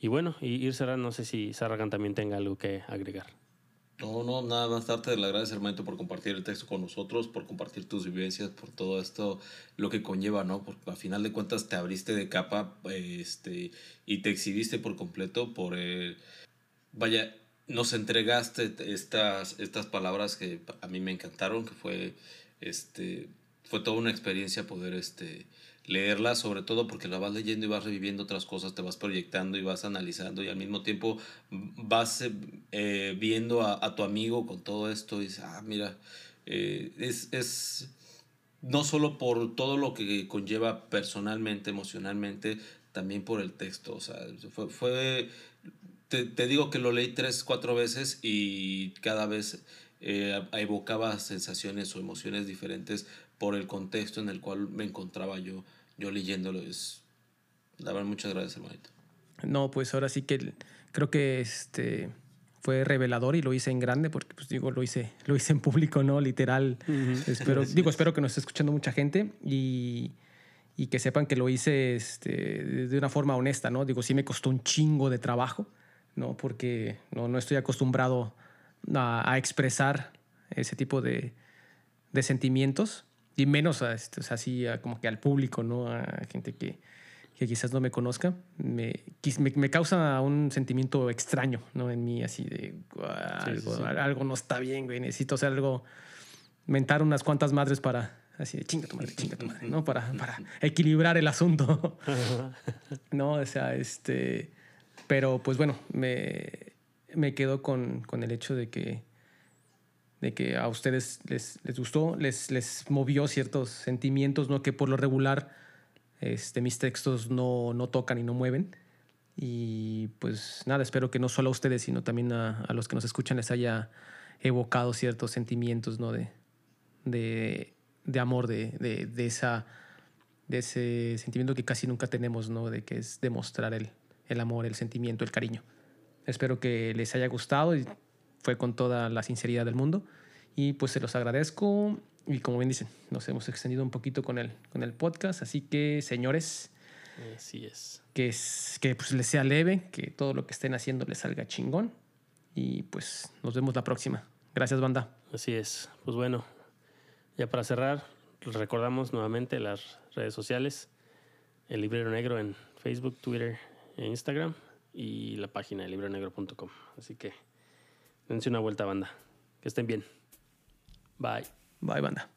Y bueno, y ir cerrando, no sé si Sarragan también tenga algo que agregar. No, no, nada más darte las gracias, hermanito, por compartir el texto con nosotros, por compartir tus vivencias, por todo esto, lo que conlleva, ¿no? Porque a final de cuentas te abriste de capa este, y te exhibiste por completo por el... Vaya, nos entregaste estas, estas palabras que a mí me encantaron, que fue, este, fue toda una experiencia poder, este, leerla, sobre todo porque la vas leyendo y vas reviviendo otras cosas, te vas proyectando y vas analizando y al mismo tiempo vas eh, viendo a, tu amigo con todo esto y dices, ah, mira, eh, es, es no solo por todo lo que conlleva personalmente, emocionalmente, también por el texto, o sea, fue, fue te, te, digo que lo leí tres, cuatro veces y cada vez eh, evocaba sensaciones o emociones diferentes por el contexto en el cual me encontraba yo, yo leyéndolo. Es, la verdad, muchas gracias, hermanito. No, pues ahora sí que, creo que este fue revelador y lo hice en grande porque pues digo lo hice lo hice en público no literal. Espero digo espero que nos esté escuchando mucha gente y, y que sepan que lo hice este, de una forma honesta no digo sí me costó un chingo de trabajo no porque no, no estoy acostumbrado a, a expresar ese tipo de, de sentimientos y menos a, este, o sea, así a, como que al público no a gente que que quizás no me conozca, me, me, me, causa un sentimiento extraño, ¿no? En mí, así de algo, sí. algo, no está bien, güey. Necesito hacer algo, mentar unas cuantas madres para, así de chinga tu madre, chinga tu madre, ¿no? Para, para equilibrar el asunto, ¿no? O sea, este. Pero pues bueno, me, me quedo con, con el hecho de que de que a ustedes les, gustó, les, les movió ciertos sentimientos, ¿no? Que por lo regular este, mis textos no, no tocan y no mueven. Y pues nada, espero que no solo a ustedes, sino también a, a los que nos escuchan les haya evocado ciertos sentimientos ¿no? de, de, de amor, de, de, de, esa, de ese sentimiento que casi nunca tenemos, ¿no? de que es demostrar el, el amor, el sentimiento, el cariño. Espero que les haya gustado y fue con toda la sinceridad del mundo. Y pues se los agradezco y como bien dicen, nos hemos extendido un poquito con el, con el podcast, así que señores, así es. Que, es, que pues les sea leve, que todo lo que estén haciendo les salga chingón y pues nos vemos la próxima. Gracias, banda. Así es. Pues bueno, ya para cerrar, recordamos nuevamente las redes sociales, el Librero Negro en Facebook, Twitter e Instagram y la página de libronegro.com. Así que dense una vuelta, banda. Que estén bien. Bye. Bye, banda.